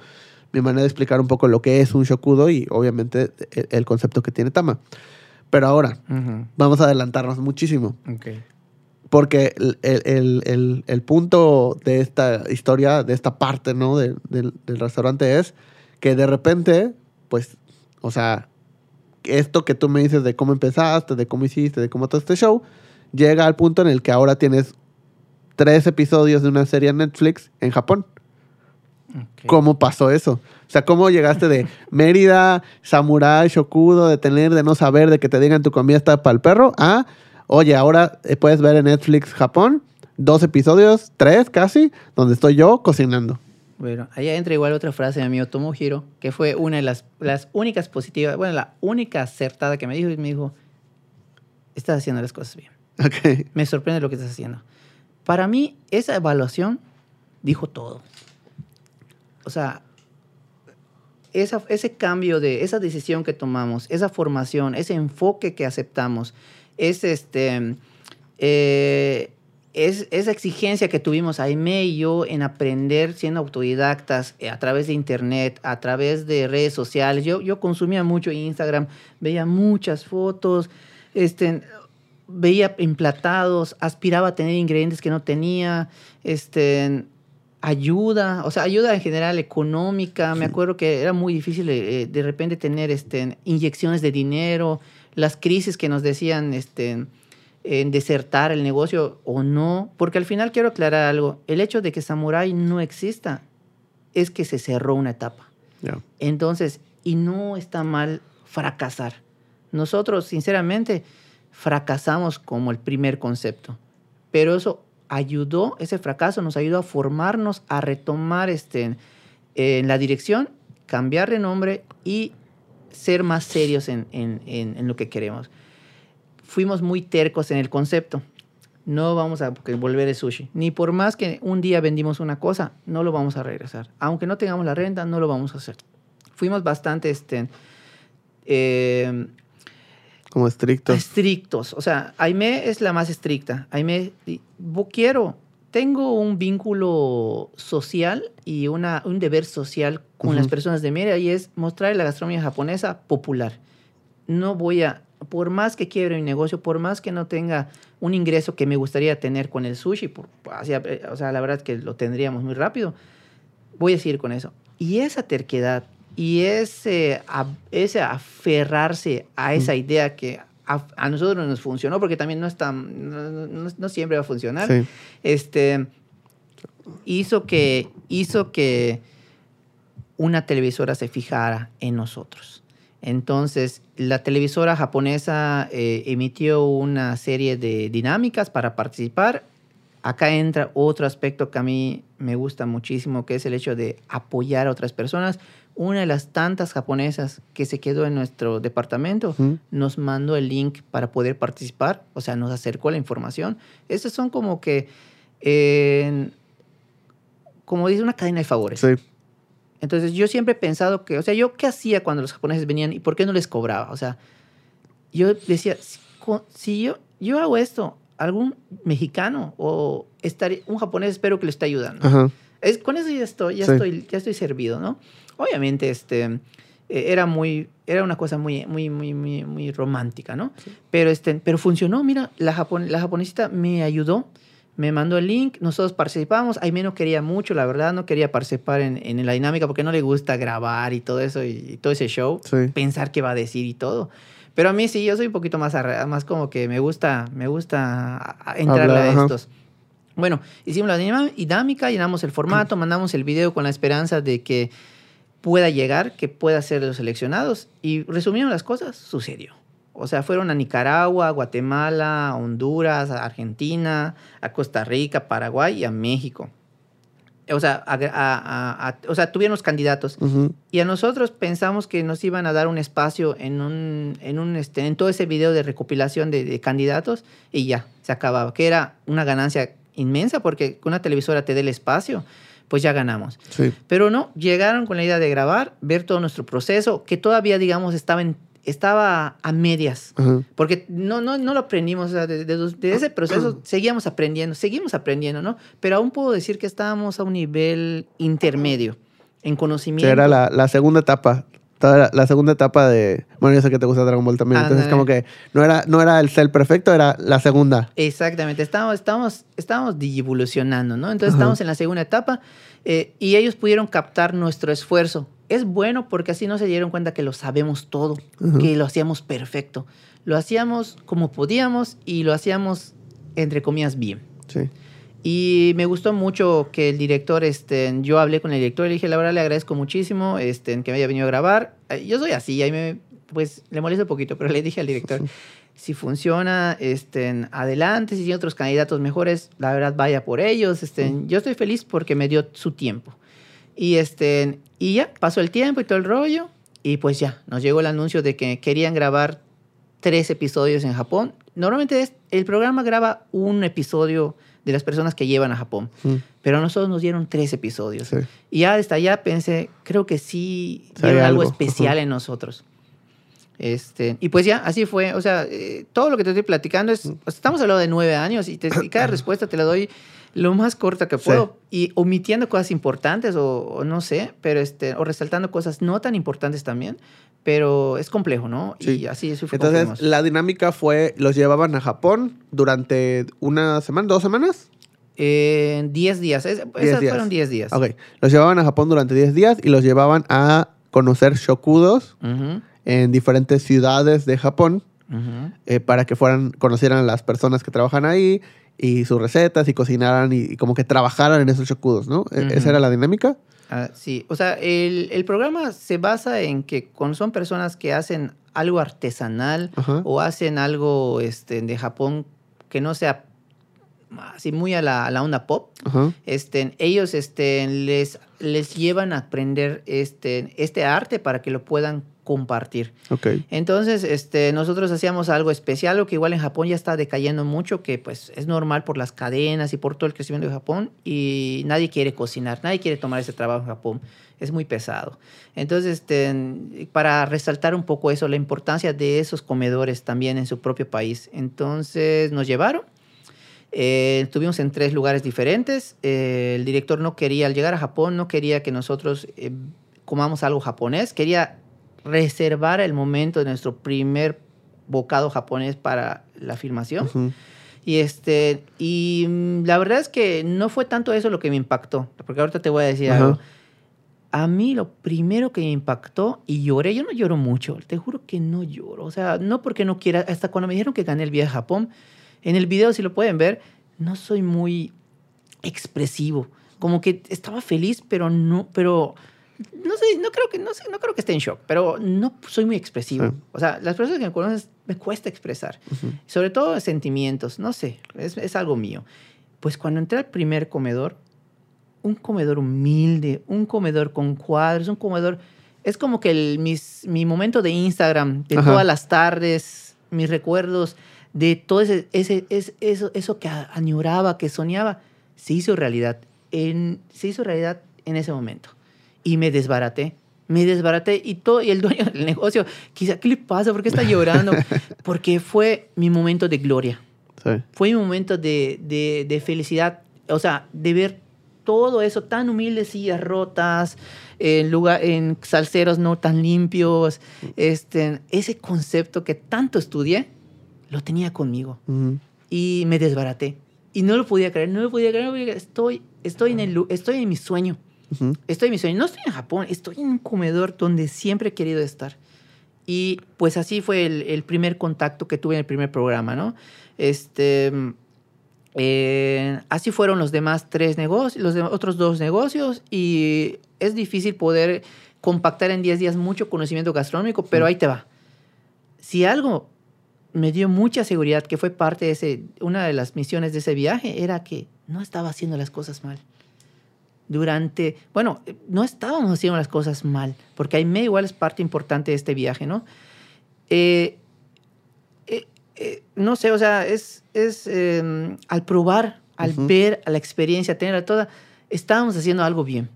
[SPEAKER 1] mi manera de explicar un poco lo que es un shokudo y obviamente el, el concepto que tiene Tama. Pero ahora, vamos a adelantarnos muchísimo.
[SPEAKER 3] Ok.
[SPEAKER 1] Porque el, el- el- el- el punto de esta historia, de esta parte, ¿no? De- del, del restaurante es que de repente, pues, o sea, esto que tú me dices de cómo empezaste, de cómo hiciste, de cómo todo este show, llega al punto en el que ahora tienes tres episodios de una serie en Netflix en Japón. ¿Cómo pasó eso? O sea, ¿cómo llegaste de Mérida, Samurai, Shokudo, de tener, de no saber, de que te digan tu comida está para el perro, a, oye, ahora puedes ver en Netflix Japón dos episodios, tres casi, donde estoy yo cocinando.
[SPEAKER 3] Bueno, ahí entra igual otra frase de mi amigo Tomohiro, que fue una de las, las únicas positivas, bueno, la única acertada que me dijo y me dijo, estás haciendo las cosas bien.
[SPEAKER 1] Ok.
[SPEAKER 3] Me sorprende lo que estás haciendo. Para mí, esa evaluación dijo todo. O sea, esa, ese cambio de esa decisión que tomamos, esa formación, ese enfoque que aceptamos, es este, eh, es, esa exigencia que tuvimos Aime y yo en aprender siendo autodidactas eh, a través de internet, a través de redes sociales. Yo, yo consumía mucho Instagram, veía muchas fotos, este, veía emplatados, aspiraba a tener ingredientes que no tenía, este, ayuda, o sea, ayuda en general económica. Me acuerdo que era muy difícil eh, de repente tener este, inyecciones de dinero, las crisis que nos decían este, en desertar el negocio o no, porque al final quiero aclarar algo, el hecho de que Samurai no exista es que se cerró una etapa. Entonces, y no está mal fracasar. Nosotros, sinceramente, fracasamos como el primer concepto, pero eso ayudó, ese fracaso nos ayudó a formarnos, a retomar este, en la dirección, cambiar de nombre y ser más serios en- en- en lo que queremos. Fuimos muy tercos en el concepto. No vamos a volver el sushi. Ni por más que un día vendimos una cosa, no lo vamos a regresar. Aunque no tengamos la renta, no lo vamos a hacer. Fuimos bastante este, eh,
[SPEAKER 1] Como estricto.
[SPEAKER 3] estrictos. O sea, Aime es la más estricta. Aime, quiero, tengo un vínculo social y una, un deber social con las
[SPEAKER 1] Ujú.
[SPEAKER 3] personas de Mérida y es mostrar la gastronomía japonesa popular. No voy a, por más que quiebre mi negocio, por más que no tenga un ingreso que me gustaría tener con el sushi, por, hacia- o sea, la verdad que lo tendríamos muy rápido, voy a seguir con eso. Y esa terquedad y ese, a- ese aferrarse a esa idea que a, a nosotros nos funcionó, porque también no, está, no, no- no siempre va a funcionar,
[SPEAKER 1] Sí.
[SPEAKER 3] este, hizo, que, hizo que una televisora se fijara en nosotros. Entonces, la televisora japonesa eh, emitió una serie de dinámicas para participar. Acá entra otro aspecto que a mí me gusta muchísimo, que es el hecho de apoyar a otras personas. Una de las tantas japonesas que se quedó en nuestro departamento nos mandó el link para poder participar, o sea, nos acercó la información. Estos son como que, eh, como dice, una cadena de favores.
[SPEAKER 1] Sí.
[SPEAKER 3] Entonces yo siempre he pensado que, o sea, yo qué hacía cuando los japoneses venían y por qué no les cobraba. O sea, yo decía, si, si yo, yo hago esto, algún mexicano o estaré, un japonés espero que le esté ayudando.
[SPEAKER 1] Ajá.
[SPEAKER 3] Es, con eso ya estoy, ya
[SPEAKER 1] Sí.
[SPEAKER 3] estoy, ya estoy servido, ¿no? Obviamente, este, eh, era muy, era una cosa muy, muy, muy, muy, muy romántica, ¿no? Pero, este, pero funcionó, mira, la, japon- la japonesita me ayudó, me mandó el link, nosotros participamos, Aime no quería mucho, la verdad, no quería participar en, en la dinámica porque no le gusta grabar y todo eso, y, y todo ese show,
[SPEAKER 1] Sí.
[SPEAKER 3] pensar qué va a decir y todo. Pero a mí sí, yo soy un poquito más, más como que me gusta, me gusta entrarle
[SPEAKER 1] Hablar,
[SPEAKER 3] a
[SPEAKER 1] ajá.
[SPEAKER 3] estos. Bueno, hicimos la dinámica, llenamos el formato, mandamos el video con la esperanza de que pueda llegar, que pueda ser de los seleccionados. Y resumiendo las cosas, sucedió. O sea, fueron a Nicaragua, Guatemala, a Honduras, a Argentina, a Costa Rica, Paraguay y a México. o sea, a- a- a- o sea, tuvieron los candidatos. Y a nosotros pensamos que nos iban a dar un espacio en un, en un este, en todo ese video de recopilación de, de candidatos y ya, se acababa. Que era una ganancia inmensa porque que una televisora te dé el espacio, pues ya ganamos.
[SPEAKER 1] Sí.
[SPEAKER 3] Pero no, llegaron con la idea de grabar, ver todo nuestro proceso, que todavía, digamos, estaba, en- estaba a medias.
[SPEAKER 1] Ajá.
[SPEAKER 3] Porque no, no, no lo aprendimos, o sea, de, de- de ese proceso seguíamos aprendiendo, seguimos aprendiendo, ¿no? Pero aún puedo decir que estábamos a un nivel intermedio en conocimiento.
[SPEAKER 1] era la, la segunda etapa. La, la segunda etapa de. Bueno, yo sé que te gusta Dragon Ball también. Entonces, como que no era, no era el cel perfecto, era la segunda.
[SPEAKER 3] Exactamente, estábamos, estábamos, estábamos evolucionando, ¿no? Entonces
[SPEAKER 1] Ajá.
[SPEAKER 3] estamos en la segunda etapa eh, y ellos pudieron captar nuestro esfuerzo. Es bueno porque así no se dieron cuenta que lo sabemos todo,
[SPEAKER 1] Ajá.
[SPEAKER 3] que lo hacíamos perfecto. Lo hacíamos como podíamos y lo hacíamos, entre comillas, bien.
[SPEAKER 1] Sí.
[SPEAKER 3] Y me gustó mucho que el director, este, yo hablé con el director y le dije, la verdad le agradezco muchísimo este, que me haya venido a grabar. Eh, Yo soy así, ahí me, pues le molesto un poquito, pero le dije al director, si funciona, este, adelante, si tiene otros candidatos mejores, la verdad vaya por ellos. Este, Yo estoy feliz porque me dio su tiempo. Y, este, y ya, pasó el tiempo y todo el rollo. Y pues ya, nos llegó el anuncio de que querían grabar tres episodios en Japón. Normalmente es- el programa graba un episodio de las personas que llevan a Japón,
[SPEAKER 1] Mm,
[SPEAKER 3] pero a nosotros nos dieron tres episodios.
[SPEAKER 1] sí.
[SPEAKER 3] Y ya desde allá pensé, creo que sí
[SPEAKER 1] hay
[SPEAKER 3] algo, especial en nosotros. Este, y pues ya, así fue. O sea, eh, todo lo que te estoy platicando es.
[SPEAKER 1] Mm.
[SPEAKER 3] o sea, estamos hablando de nueve años y, te- y cada respuesta te la doy lo más corta que
[SPEAKER 1] Sí.
[SPEAKER 3] puedo. Y omitiendo cosas importantes o, o no sé, pero este, o resaltando cosas no tan importantes también. Pero es complejo, ¿no?
[SPEAKER 1] Sí.
[SPEAKER 3] Y así como
[SPEAKER 1] Entonces, la dinámica fue: los llevaban a Japón durante una semana, dos semanas.
[SPEAKER 3] Eh, 10 días. Es- esas
[SPEAKER 1] días.
[SPEAKER 3] fueron 10 días.
[SPEAKER 1] Ok. Los llevaban a Japón durante 10 días y los llevaban a conocer shokudos
[SPEAKER 3] Ujú,
[SPEAKER 1] en diferentes ciudades de Japón
[SPEAKER 3] ujú.
[SPEAKER 1] eh, para que fueran, conocieran a las personas que trabajan ahí y sus recetas y cocinaran y, y como que trabajaran en esos shokudos, ¿no? E-. Esa era la dinámica.
[SPEAKER 3] Ah, sí, o sea, el, el programa se basa en que cuando son personas que hacen algo artesanal o hacen algo este, de Japón que no sea así muy a la, a la onda pop,
[SPEAKER 1] Ajá.
[SPEAKER 3] este, ellos este, les, les llevan a aprender este, este arte para que lo puedan compartir.
[SPEAKER 1] Ok.
[SPEAKER 3] Entonces, este, nosotros hacíamos algo especial, lo que igual en Japón ya está decayendo mucho, que pues es normal por las cadenas y por todo el crecimiento de Japón, y nadie quiere cocinar, nadie quiere tomar ese trabajo en Japón, es muy pesado. Entonces, este, para resaltar un poco eso, la importancia de esos comedores también en su propio país. Entonces, nos llevaron. Eh, estuvimos en tres lugares diferentes. Eh, el director no quería, al llegar a Japón, no quería que nosotros eh, comamos algo japonés. Quería reservar el momento de nuestro primer bocado japonés para la filmación.
[SPEAKER 1] Ujú.
[SPEAKER 3] Y, este, y mm, la verdad es que no fue tanto eso lo que me impactó. Porque ahorita te voy a decir
[SPEAKER 1] Ajá.
[SPEAKER 3] algo. A mí lo primero que me impactó y lloré, yo no lloro mucho, te juro que no lloro. O sea, no porque no quiera, hasta cuando me dijeron que gané el viaje a Japón, en el video, si lo pueden ver, no soy muy expresivo. Como que estaba feliz, pero no, pero no sé, no creo que, no sé, no creo que esté en shock, pero no soy muy expresivo.
[SPEAKER 1] Sí.
[SPEAKER 3] O sea, las personas que me conocen me cuesta expresar.
[SPEAKER 1] Ujú.
[SPEAKER 3] Sobre todo sentimientos, no sé, es, es algo mío. Pues cuando entré al primer comedor, un comedor humilde, un comedor con cuadros, un comedor... Es como que el, mis, mi momento de Instagram, de
[SPEAKER 1] Ajá.
[SPEAKER 3] todas las tardes, mis recuerdos, de todo ese, ese, ese- eso, eso que añoraba, que soñaba, se hizo realidad. En, se hizo realidad en ese momento. Y me desbaraté. Me desbaraté y todo, y el dueño del negocio, quizá, ¿qué le pasa? ¿Por qué está llorando? Porque fue mi momento de gloria
[SPEAKER 1] Sí.
[SPEAKER 3] fue mi momento de, de- de felicidad, o sea, de ver todo eso tan humilde, sillas rotas, en, lugar, en salseros no tan limpios, este, ese concepto que tanto estudié, lo tenía conmigo y me desbaraté. Y no lo podía creer, no lo podía creer, no lo podía creer. Estoy, estoy, en el, estoy en mi sueño.
[SPEAKER 1] Ujú.
[SPEAKER 3] Estoy en mi sueño. No estoy en Japón, estoy en un comedor donde siempre he querido estar. Y pues así fue el, el primer contacto que tuve en el primer programa, ¿no? Este, eh, así fueron los demás tres negocios, los de- otros dos negocios, y es difícil poder compactar en 10 días mucho conocimiento gastronómico, pero ahí te va. Si algo me dio mucha seguridad que fue parte de ese, una de las misiones de ese viaje, era que no estaba haciendo las cosas mal durante, bueno, no estábamos haciendo las cosas mal, porque Aime igual es parte importante de este viaje, ¿no? Eh, eh, eh, no sé, o sea, es, es em, al probar, al ver, a la experiencia, tenerla toda, estábamos haciendo algo bien.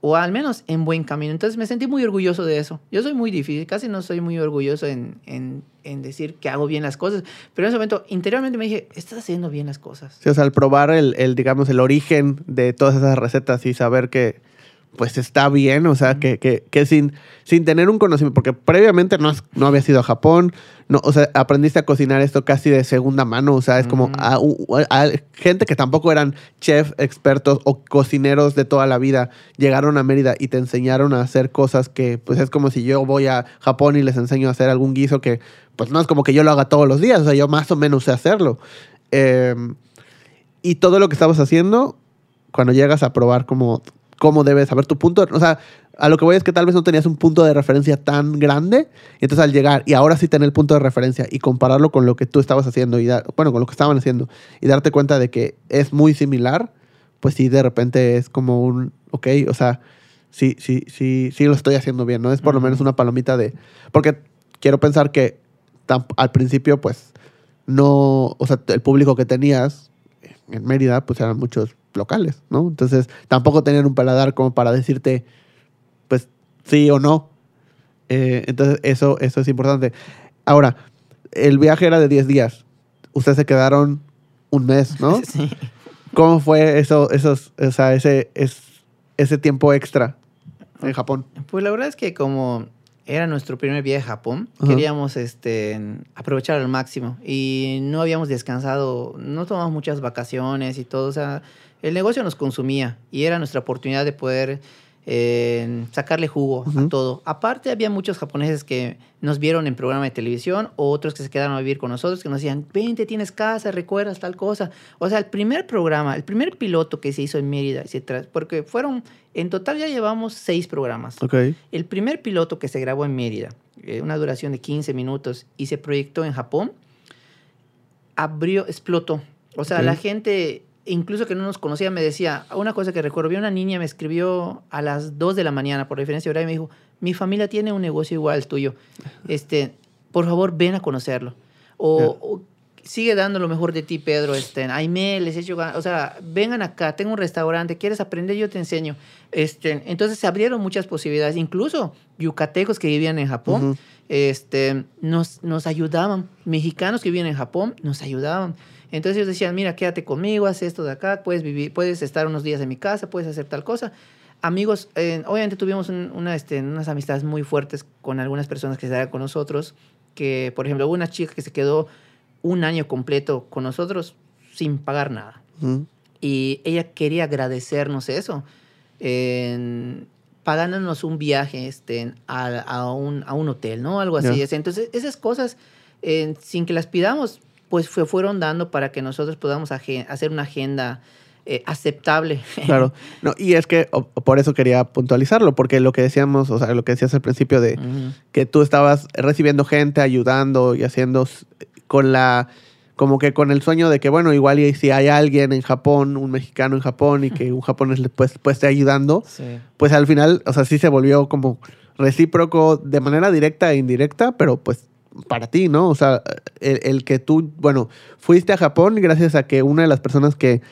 [SPEAKER 3] O al menos en buen camino. Entonces me sentí muy orgulloso de eso. Yo soy muy difícil, casi no soy muy orgulloso en, en, en decir que hago bien las cosas. Pero en ese momento, interiormente me dije, estás haciendo bien las cosas.
[SPEAKER 1] Sí, o sea, al probar el, el, digamos, el origen de todas esas recetas y saber que, pues, está bien, o sea, que, que, que sin, sin tener un conocimiento, porque previamente no, has- no había ido a Japón, no, o sea, aprendiste a cocinar esto casi de segunda mano, o sea, es como a, gente que tampoco eran chef expertos o cocineros de toda la vida, llegaron a Mérida y te enseñaron a hacer cosas que, pues, es como si yo voy a Japón y les enseño a hacer algún guiso que, pues, no es como que yo lo haga todos los días, o sea, yo más o menos sé hacerlo. Em, y todo lo que estabas haciendo, cuando llegas a probar cómo, cómo debes saber tu punto, o sea, a lo que voy es que tal vez no tenías un punto de referencia tan grande, y entonces al llegar y ahora sí tener el punto de referencia y compararlo con lo que tú estabas haciendo, y dar- bueno, con lo que estaban haciendo, y darte cuenta de que es muy similar, pues sí, de repente es como un, ok, o sea, sí, sí, sí, sí lo estoy haciendo bien, ¿no? Es por lo menos una palomita de, porque quiero pensar que al principio, pues, no, o sea, el público que tenías en Mérida, pues eran muchos locales, ¿no? Entonces, tampoco tenían un paladar como para decirte, pues, sí o no. Eh, entonces, eso, eso es importante. Ahora, el viaje era de 10 días. Ustedes se quedaron un mes, ¿no?
[SPEAKER 3] Sí.
[SPEAKER 1] ¿Cómo fue eso, esos, o sea, ese, es, ese tiempo extra en Japón?
[SPEAKER 3] Pues la verdad es que como era nuestro primer viaje a Japón, queríamos este, aprovechar al máximo y no habíamos descansado, no tomamos muchas vacaciones y todo, o sea, el negocio nos consumía y era nuestra oportunidad de poder eh, sacarle jugo a todo. Aparte había muchos japoneses que nos vieron en programa de televisión, o otros que se quedaron a vivir con nosotros, que nos decían, vente, tienes casa, recuerdas tal cosa. O sea, el primer programa, el primer piloto que se hizo en Mérida, porque fueron, en total ya llevamos seis programas.
[SPEAKER 1] Ok.
[SPEAKER 3] El primer piloto que se grabó en Mérida, eh, una duración de 15 minutos, y se proyectó en Japón, abrió, explotó. O sea, la gente, incluso que no nos conocía, me decía, una cosa que recuerdo, vi una niña me escribió a las 2 de la mañana, por referencia horaria, y me dijo, mi familia tiene un negocio igual al tuyo. Este, por favor, ven a conocerlo. O, sigue dando lo mejor de ti, Pedro. Este, Aime, les he hecho. O sea, vengan acá, tengo un restaurante, ¿quieres aprender? Yo te enseño. Este, entonces se abrieron muchas posibilidades. Incluso yucatecos que vivían en Japón este, nos, nos ayudaban. Mexicanos que vivían en Japón nos ayudaban. Entonces ellos decían, mira, quédate conmigo, haz esto de acá, puedes vivir, puedes estar unos días en mi casa, puedes hacer tal cosa. Amigos, eh, obviamente tuvimos un- una, este, unas amistades muy fuertes con algunas personas que estaban con nosotros, que por ejemplo hubo una chica que se quedó un año completo con nosotros sin pagar nada. Y ella quería agradecernos eso, en- pagándonos un viaje este, a, a un, a un hotel, ¿no? Algo así. Entonces, esas cosas, eh, sin que las pidamos, pues fue, fueron dando para que nosotros podamos hacer una agenda eh, aceptable.
[SPEAKER 1] Claro. No, y es que o- por eso quería puntualizarlo, porque lo que decíamos, o sea, lo que decías al principio de que tú estabas recibiendo gente, ayudando y haciendo con la como que con el sueño de que bueno, igual y si hay alguien en Japón, un mexicano en Japón y que un japonés le pues, pues esté ayudando,
[SPEAKER 3] Sí.
[SPEAKER 1] pues al final, o sea, sí se volvió como recíproco de manera directa e indirecta, pero pues para ti, ¿no? O sea, el, el que tú, bueno, fuiste a Japón gracias a que una de las personas que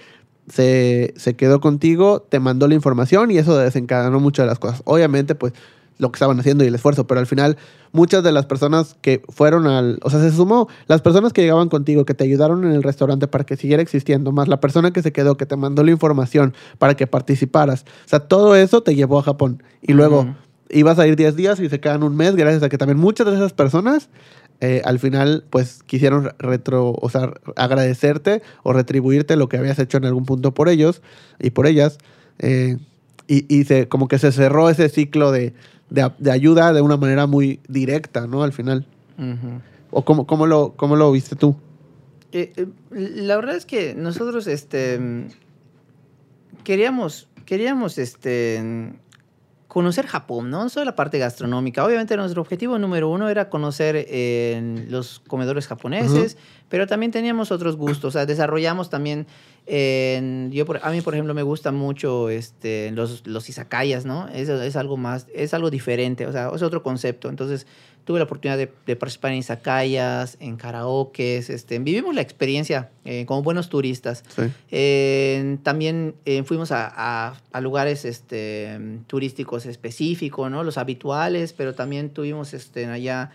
[SPEAKER 1] se, se quedó contigo te mandó la información y eso desencadenó muchas de las cosas. Obviamente, pues lo que estaban haciendo y el esfuerzo, pero al final muchas de las personas que fueron al, o sea, se sumó las personas que llegaban contigo, que te ayudaron en el restaurante para que siguiera existiendo, más la persona que se quedó, que te mandó la información para que participaras. O sea, todo eso te llevó a Japón. Y luego. Ibas a ir 10 días y se quedan un mes gracias a que también muchas de esas personas eh, al final pues quisieron retro, o sea, agradecerte o retribuirte lo que habías hecho en algún punto por ellos y por ellas. eh, y y se, como que se cerró ese ciclo de, de, de ayuda de una manera muy directa, ¿no? Al final. ¿O cómo, cómo, lo, cómo lo viste tú?
[SPEAKER 3] Eh, la verdad es que nosotros este, queríamos, queríamos este, conocer Japón, ¿no? No solo la parte gastronómica. Obviamente nuestro objetivo número uno era conocer eh, los comedores japoneses, pero también teníamos otros gustos. O sea, desarrollamos también yo por- a mí, por ejemplo, me gusta mucho este, los, los izakayas, ¿no? Eso es algo más, es algo diferente, o sea, es otro concepto. Entonces, tuve la oportunidad de, de participar en izakayas, en karaokes, este, vivimos la experiencia eh, como buenos turistas.
[SPEAKER 1] Sí.
[SPEAKER 3] Eh, también eh, fuimos a, a- a lugares este, turísticos específicos, ¿no? Los habituales, pero también tuvimos este, allá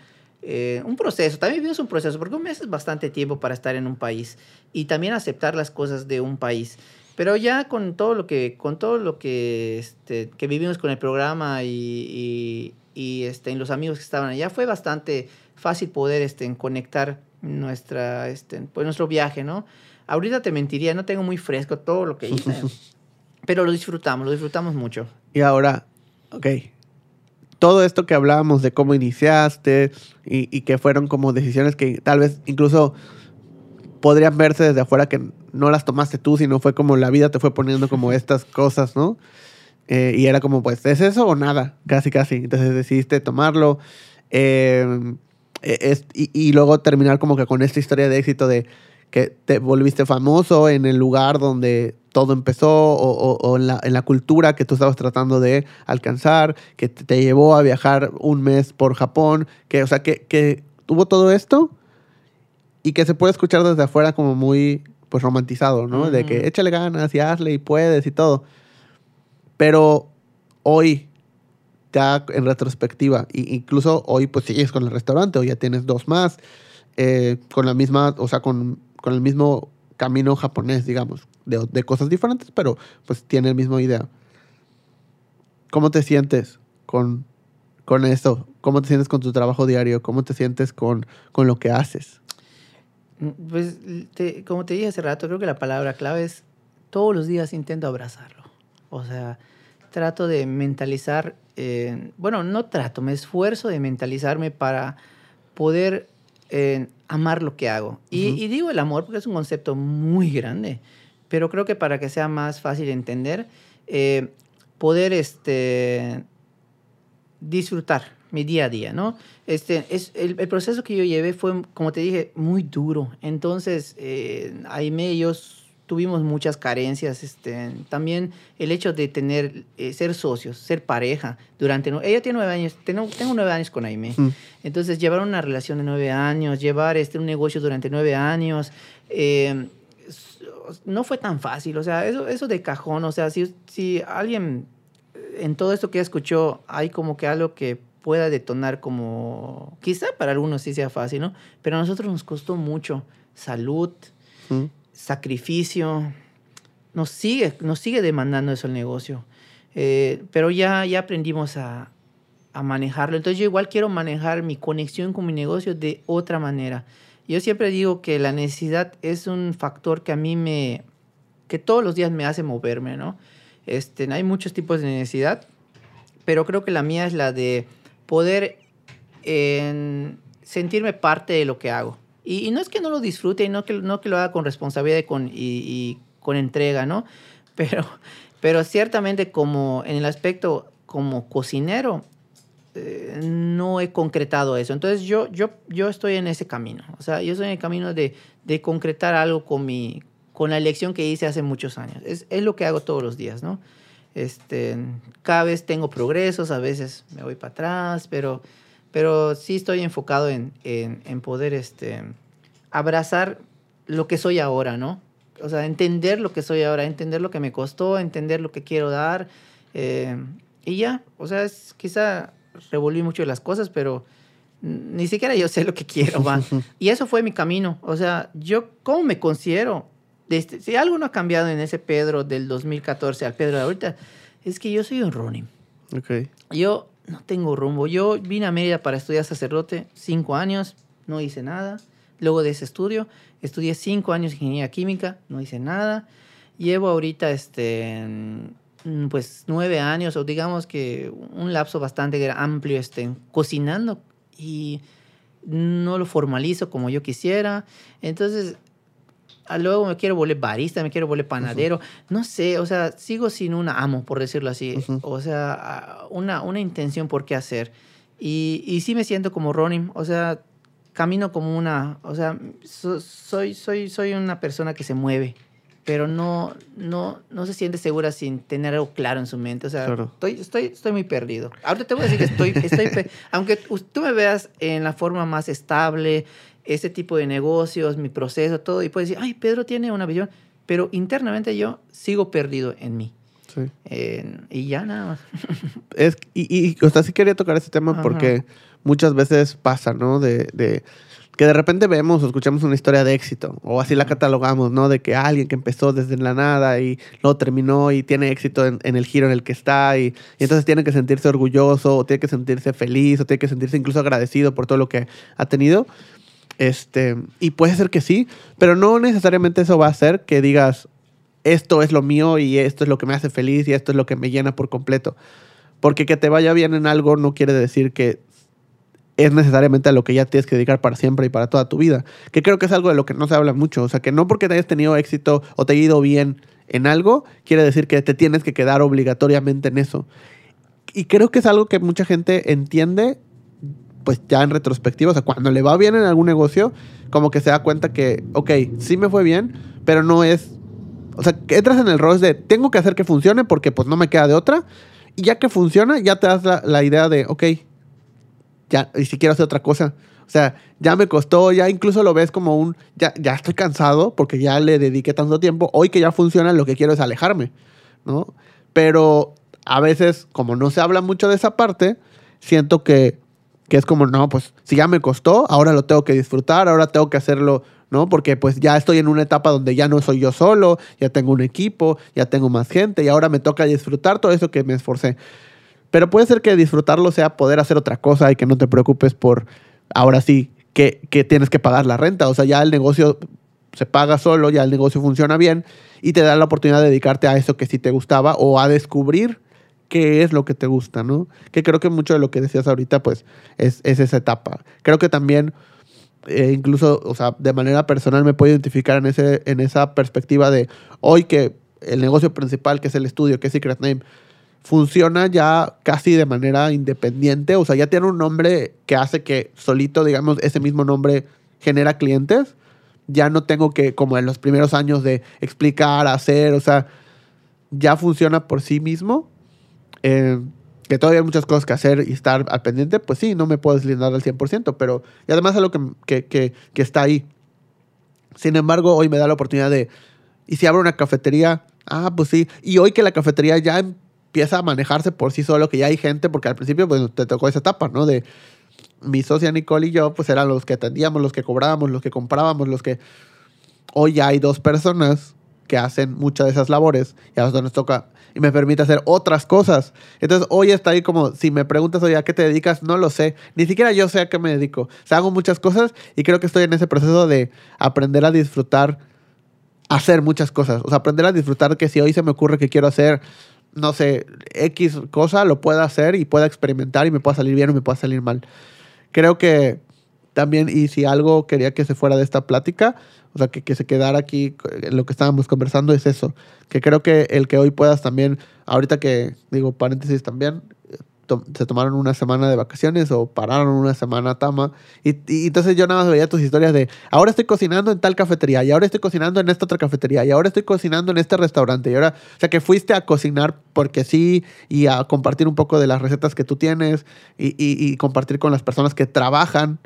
[SPEAKER 3] un proceso. También vivimos un proceso, porque un mes es bastante tiempo para estar en un país y también aceptar las cosas de un país. Pero ya con todo lo que, con todo lo que, este, que vivimos con el programa y, y, y, este, los amigos que estaban allá, fue bastante fácil poder este, conectar nuestra, este, pues, nuestro viaje, ¿no? Ahorita te mentiría, no tengo muy fresco todo lo que hice, pero lo disfrutamos, lo disfrutamos mucho.
[SPEAKER 1] Y ahora, ok, todo esto que hablábamos de cómo iniciaste y, y que fueron como decisiones que tal vez incluso podrían verse desde afuera que no las tomaste tú, sino fue como la vida te fue poniendo como estas cosas, ¿no? Eh, y era como, pues, ¿es eso o nada? Casi, casi. Entonces decidiste tomarlo. eh, es- y, y luego terminar como que con esta historia de éxito de que te volviste famoso en el lugar donde todo empezó o, o- o en, la, en la cultura que tú estabas tratando de alcanzar, que te, llevó a viajar un mes por Japón, que, o sea, que, que tuvo todo esto y que se puede escuchar desde afuera como muy, pues, romantizado, ¿no? De que échale ganas y hazle y puedes y todo. Pero hoy, ya en retrospectiva, y incluso hoy pues sigues con el restaurante o ya tienes dos más, eh, con la misma, o sea, con, con el mismo camino japonés, digamos, de, de cosas diferentes, pero pues tiene el mismo idea. ¿Cómo te sientes con, con esto? ¿Cómo te sientes con tu trabajo diario? ¿Cómo te sientes con, con lo que haces?
[SPEAKER 3] Mm, Pues, como te dije hace rato, creo que la palabra clave es todos los días intento abrazarlo. O sea, trato de mentalizar, eh, bueno, no trato, me esfuerzo de mentalizarme para poder eh, amar lo que hago. Y, digo el amor porque es un concepto muy grande, pero creo que para que sea más fácil de entender, eh, poder este, disfrutar mi día a día, ¿no? Este, es, el, el proceso que yo llevé fue, como te dije, muy duro. Entonces, eh, Aime y yo s- tuvimos muchas carencias. Este, también el hecho de tener, eh, ser socios, ser pareja durante... Ella tiene nueve años, tengo, tengo nueve años con Aime.
[SPEAKER 1] Mm.
[SPEAKER 3] Entonces, llevar una relación de nueve años, llevar este, un negocio durante nueve años, eh, no fue tan fácil. O sea, eso, eso de cajón, o sea, si, si alguien eh, en todo esto que ya escuchó hay como que algo que pueda detonar como, quizá para algunos sí sea fácil, ¿no? Pero a nosotros nos costó mucho salud,
[SPEAKER 1] Mm.
[SPEAKER 3] Sacrificio, nos sigue, nos sigue demandando eso el negocio. Eh, pero ya, ya aprendimos a, manejarlo. Entonces yo igual quiero manejar mi conexión con mi negocio de otra manera. Yo siempre digo que la necesidad es un factor que a mí me, que todos los días me hace moverme, ¿no? Este, hay muchos tipos de necesidad, pero creo que la mía es la de poder en, sentirme parte de lo que hago. Y, y no es que no lo disfrute y no que, no que lo haga con responsabilidad y con, y, y con entrega, ¿no? Pero, pero ciertamente como en el aspecto como cocinero, eh, no he concretado eso. Entonces yo, yo, yo estoy en ese camino. O sea, yo estoy en el camino de, de concretar algo con, mi, con la elección que hice hace muchos años. Es, es lo que hago todos los días, ¿no? Este, cada vez tengo progresos, a veces me voy para atrás, pero, pero sí estoy enfocado en, en, en poder este, abrazar lo que soy ahora, ¿no? O sea, entender lo que soy ahora, entender lo que me costó, entender lo que quiero dar. eh, y ya, o sea, es, quizá revolví mucho las cosas, pero ni siquiera yo sé lo que quiero, va. Y eso fue mi camino. O sea, yo, ¿cómo me considero? Desde, si algo no ha cambiado en ese Pedro del 2014 al Pedro de ahorita, es que yo soy un Ronin.
[SPEAKER 1] Ok.
[SPEAKER 3] Yo no tengo rumbo. Yo vine a Mérida para estudiar sacerdote, cinco años, no hice nada. Luego de ese estudio, estudié cinco años ingeniería química, no hice nada. Llevo ahorita, este, mm, pues, nueve años, o digamos que un lapso bastante amplio, este, cocinando y no lo formalizo como yo quisiera. Entonces, luego me quiero volver barista, me quiero volver panadero, no sé, o sea, sigo sin un amo, por decirlo así,
[SPEAKER 1] Ujú.
[SPEAKER 3] o sea, una, una intención por qué hacer. Y, y sí me siento como Ronin, o sea, camino como una, o sea, so- soy, soy, soy una persona que se mueve, pero no, no, no se siente segura sin tener algo claro en su mente. O sea,
[SPEAKER 1] Claro.
[SPEAKER 3] estoy, estoy, estoy muy perdido. Ahorita te voy a decir que estoy, estoy aunque tú me veas en la forma más estable, ese tipo de negocios, mi proceso, todo, y puedes decir, ay, Pedro tiene una visión, pero internamente yo sigo perdido en mí.
[SPEAKER 1] Sí.
[SPEAKER 3] Y ya nada más.
[SPEAKER 1] Es, y, y, o sea, sí quería tocar este tema
[SPEAKER 3] Ajá.
[SPEAKER 1] porque muchas veces pasa, ¿no? De, de que de repente vemos o escuchamos una historia de éxito, o así la catalogamos, ¿no? De que alguien que empezó desde la nada y no terminó y tiene éxito en, en el giro en el que está, y, y entonces tiene que sentirse orgulloso, o tiene que sentirse feliz, o tiene que sentirse incluso agradecido por todo lo que ha tenido. Este, y puede ser que sí, pero no necesariamente eso va a hacer que digas, esto es lo mío y esto es lo que me hace feliz y esto es lo que me llena por completo. Porque que te vaya bien en algo no quiere decir que es necesariamente a lo que ya tienes que dedicar para siempre y para toda tu vida. Que creo que es algo de lo que no se habla mucho. O sea, que no porque te hayas tenido éxito o te ha ido bien en algo, quiere decir que te tienes que quedar obligatoriamente en eso. Y creo que es algo que mucha gente entiende, pues ya en retrospectiva. O sea, cuando le va bien en algún negocio, como que se da cuenta que, ok, sí me fue bien, pero no es o sea, que entras en el rol de tengo que hacer que funcione porque pues no me queda de otra. Y ya que funciona, ya te das la, la idea de, ok, ya, y si quiero hacer otra cosa. O sea, ya me costó, ya incluso lo ves como un, ya, ya estoy cansado porque ya le dediqué tanto tiempo. Hoy que ya funciona, lo que quiero es alejarme, ¿no? Pero a veces, como no se habla mucho de esa parte, siento que, que es como, no, pues si ya me costó, ahora lo tengo que disfrutar, ahora tengo que hacerlo, ¿no? Porque pues ya estoy en una etapa donde ya no soy yo solo, ya tengo un equipo, ya tengo más gente y ahora me toca disfrutar todo eso que me esforcé. Pero puede ser que disfrutarlo sea poder hacer otra cosa y que no te preocupes por, ahora sí, que, que tienes que pagar la renta. O sea, ya el negocio se paga solo, ya el negocio funciona bien y te da la oportunidad de dedicarte a eso que sí te gustaba o a descubrir qué es lo que te gusta, ¿no? Que creo que mucho de lo que decías ahorita, pues, es, es esa etapa. Creo que también, eh, incluso, o sea, de manera personal me puedo identificar en, ese, en esa perspectiva de hoy que el negocio principal, que es el estudio, que es Secret Name, funciona ya casi de manera independiente, o sea, ya tiene un nombre que hace que solito, digamos, ese mismo nombre genera clientes. Ya no tengo que, como en los primeros años, de explicar, hacer, o sea, ya funciona por sí mismo. Eh, que todavía hay muchas cosas que hacer y estar al pendiente, pues sí, no me puedo deslindar al 100%, pero y además es algo que, que, que, que está ahí. Sin embargo, hoy me da la oportunidad de, ¿y si abro una cafetería? Ah, pues sí. Y hoy que la cafetería ya empieza a manejarse por sí solo, que ya hay gente, porque al principio pues, te tocó esa etapa, ¿no? De mi socia Nicole y yo, pues eran los que atendíamos, los que cobrábamos, los que comprábamos, los que... Hoy ya hay dos personas que hacen muchas de esas labores y a nosotros nos toca y me permite hacer otras cosas. Entonces hoy está ahí como, si me preguntas, oye, ¿a qué te dedicas? No lo sé. Ni siquiera yo sé a qué me dedico. O sea, hago muchas cosas y creo que estoy en ese proceso de aprender a disfrutar, hacer muchas cosas. O sea, aprender a disfrutar que si hoy se me ocurre que quiero hacer, no sé, X cosa, lo pueda hacer y pueda experimentar y me pueda salir bien o me pueda salir mal. Creo que también, y si algo quería que se fuera de esta plática, o sea, que, que se quedara aquí en lo que estábamos conversando, es eso. Que creo que el que hoy puedas también, ahorita que digo paréntesis también, to- se tomaron una semana de vacaciones o pararon una semana Tama. Y, y entonces yo nada más veía tus historias de, ahora estoy cocinando en tal cafetería, y ahora estoy cocinando en esta otra cafetería, y ahora estoy cocinando en este restaurante. Y ahora, o sea, que fuiste a cocinar porque sí y a compartir un poco de las recetas que tú tienes y, y- y compartir con las personas que trabajan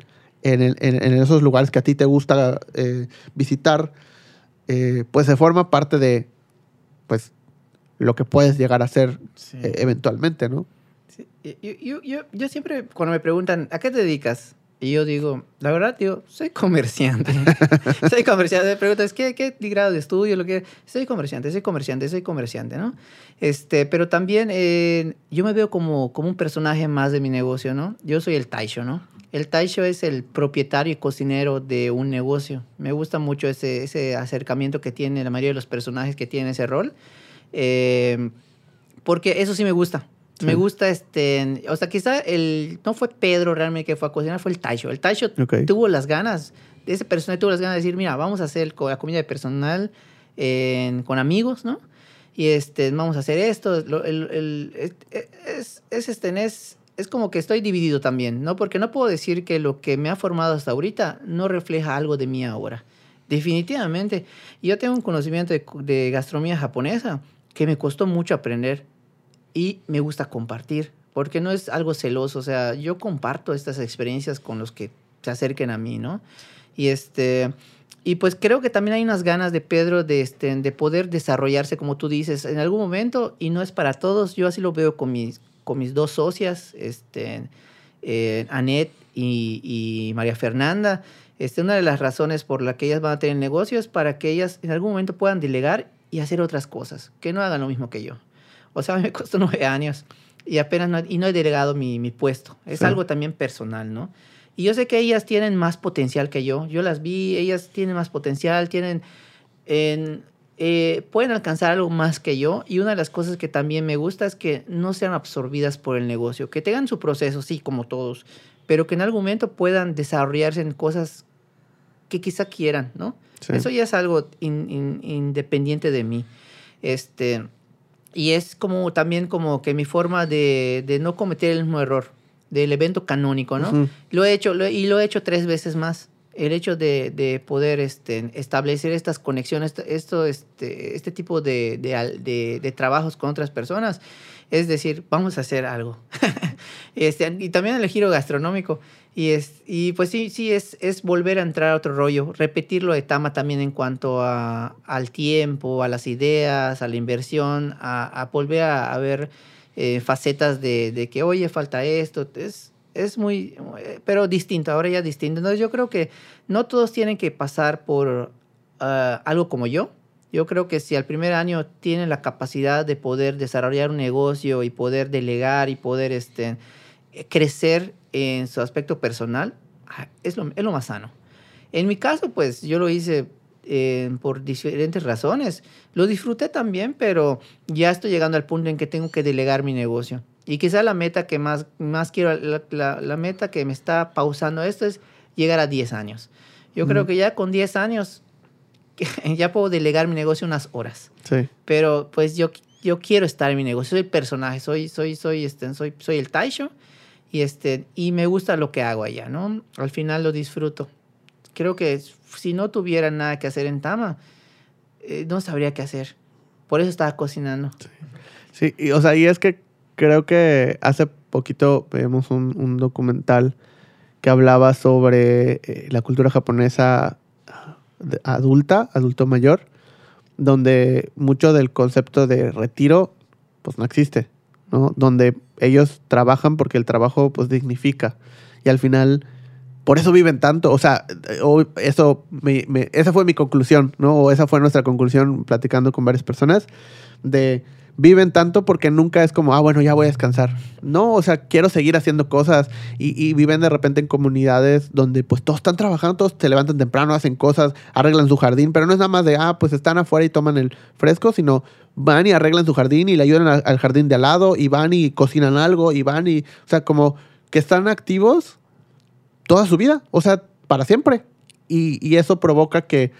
[SPEAKER 1] en, el- en- en esos lugares que a ti te gusta eh, visitar, eh, pues se forma parte de, pues, lo que puedes llegar a ser
[SPEAKER 3] Sí.
[SPEAKER 1] eh, eventualmente, ¿no?
[SPEAKER 3] Sí, Yo, yo, yo, yo siempre, cuando me preguntan, ¿a qué te dedicas? Y yo digo, la verdad, digo, soy comerciante. soy comerciante. Me preguntas, ¿qué, qué grado de estudio? Lo que... Soy comerciante, soy comerciante, soy comerciante, ¿no? Este, pero también eh, yo me veo como, como un personaje más de mi negocio, ¿no? Yo soy el Taisho, ¿no? El Taisho es el propietario y cocinero de un negocio. Me gusta mucho ese, ese acercamiento que tiene la mayoría de los personajes que tienen ese rol. Eh, porque eso sí me gusta. Me gusta este, o sea, quizá el no fue Pedro realmente que fue a cocinar, fue el Taisho. El Taisho tuvo las ganas, ese personaje tuvo las ganas de decir, mira, vamos a hacer la comida de personal en- con amigos, ¿no? Y este, vamos a hacer esto. lo- el- el- es, es, es, este, es, es como que estoy dividido también, ¿no? Porque no puedo decir que lo que me ha formado hasta ahorita no refleja algo de mí ahora. Definitivamente. Yo tengo un conocimiento de, de gastronomía japonesa que me costó mucho aprender y me gusta compartir, porque no es algo celoso, o sea, yo comparto estas experiencias con los que se acerquen a mí, ¿no? Y este y pues creo que también hay unas ganas de Pedro de este de poder desarrollarse como tú dices en algún momento y no es para todos, yo así lo veo con mis con mis dos socias, este eh, Anet y, María Fernanda. Este, una de las razones por la que ellas van a tener negocios para que ellas en algún momento puedan delegar y hacer otras cosas, que no hagan lo mismo que yo. O sea, me costó nueve años y apenas no, y no he delegado mi, mi puesto. Es
[SPEAKER 1] Sí.
[SPEAKER 3] algo también personal, ¿no? Y yo sé que ellas tienen más potencial que yo. Yo las vi, ellas tienen más potencial, tienen... en- eh, pueden alcanzar algo más que yo. Y una de las cosas que también me gusta es que no sean absorbidas por el negocio, que tengan su proceso, sí, como todos, pero que en algún momento puedan desarrollarse en cosas que quizá quieran, ¿no?
[SPEAKER 1] Sí.
[SPEAKER 3] Eso ya es algo in- in- independiente de mí. Este, y es como también como que mi forma de, de no cometer el mismo error del evento canónico, ¿no? Lo he hecho lo- y lo he hecho tres veces más. El hecho de, de poder este, establecer estas conexiones, esto, este, este tipo de, de- de trabajos con otras personas, es decir, vamos a hacer algo. este, y también el giro gastronómico. Y, es, y pues sí, sí, es, es volver a entrar a otro rollo, repetir lo de Tama también en cuanto a, al tiempo, a las ideas, a la inversión, a, volver a, ver eh, facetas de, de que, oye, falta esto. Es, es muy, pero distinto, ahora ya distinto. Entonces yo creo que no todos tienen que pasar por ah, algo como yo. Yo creo que si al primer año tienen la capacidad de poder desarrollar un negocio y poder delegar y poder este, crecer en su aspecto personal, ah, es lo, es lo más sano. En mi caso, pues yo lo hice eh, por diferentes razones. Lo disfruté también, pero ya estoy llegando al punto en que tengo que delegar mi negocio. Y quizá la meta que más, más quiero, la, la- la meta que me está pausando esto es llegar a 10 años. Yo creo que ya con 10 años ya puedo delegar mi negocio unas horas
[SPEAKER 1] Sí.
[SPEAKER 3] pero pues yo, yo quiero estar en mi negocio, soy personaje, soy, soy, soy, este, soy, soy el Taisho y, este, y me gusta lo que hago allá, ¿no? Al final lo disfruto. Creo que si no tuviera nada que hacer en Tama, eh, no sabría qué hacer. Por eso estaba cocinando.
[SPEAKER 1] Sí, y, o sea, y es que creo que hace poquito vimos un, un documental que hablaba sobre eh, la cultura japonesa adulta, adulto mayor, donde mucho del concepto de retiro pues no existe, ¿no? Donde ellos trabajan porque el trabajo pues dignifica y al final por eso viven tanto, o sea, eh, eso me- esa fue mi conclusión, ¿no? O esa fue nuestra conclusión platicando con varias personas de viven tanto porque nunca es como, ah, bueno, ya voy a descansar. No, o sea, quiero seguir haciendo cosas y, y viven de repente en comunidades donde pues todos están trabajando, todos se levantan temprano, hacen cosas, arreglan su jardín, pero no es nada más de, ah, pues están afuera y toman el fresco, sino van y arreglan su jardín y le ayudan al, jardín de al lado y van y cocinan algo y van y, o sea, como que están activos toda su vida, o sea, para siempre. Y, y eso provoca que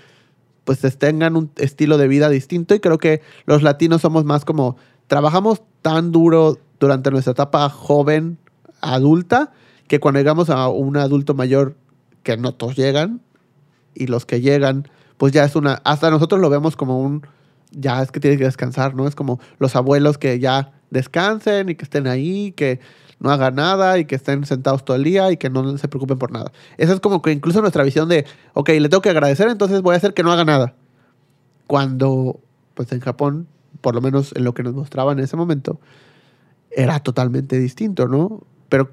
[SPEAKER 1] pues tengan un estilo de vida distinto y creo que los latinos somos más como trabajamos tan duro durante nuestra etapa joven, adulta, que cuando llegamos a un adulto mayor, que no todos llegan, y los que llegan, pues ya es una, hasta nosotros lo vemos como un, ya es que tienes que descansar, ¿no? Es como los abuelos que ya descansen y que estén ahí, que no hagan nada y que estén sentados todo el día y que no se preocupen por nada. Esa es como que incluso nuestra visión de, ok, le tengo que agradecer, entonces voy a hacer que no haga nada. Cuando, pues en Japón, por lo menos en lo que nos mostraban en ese momento, era totalmente distinto, ¿no? Pero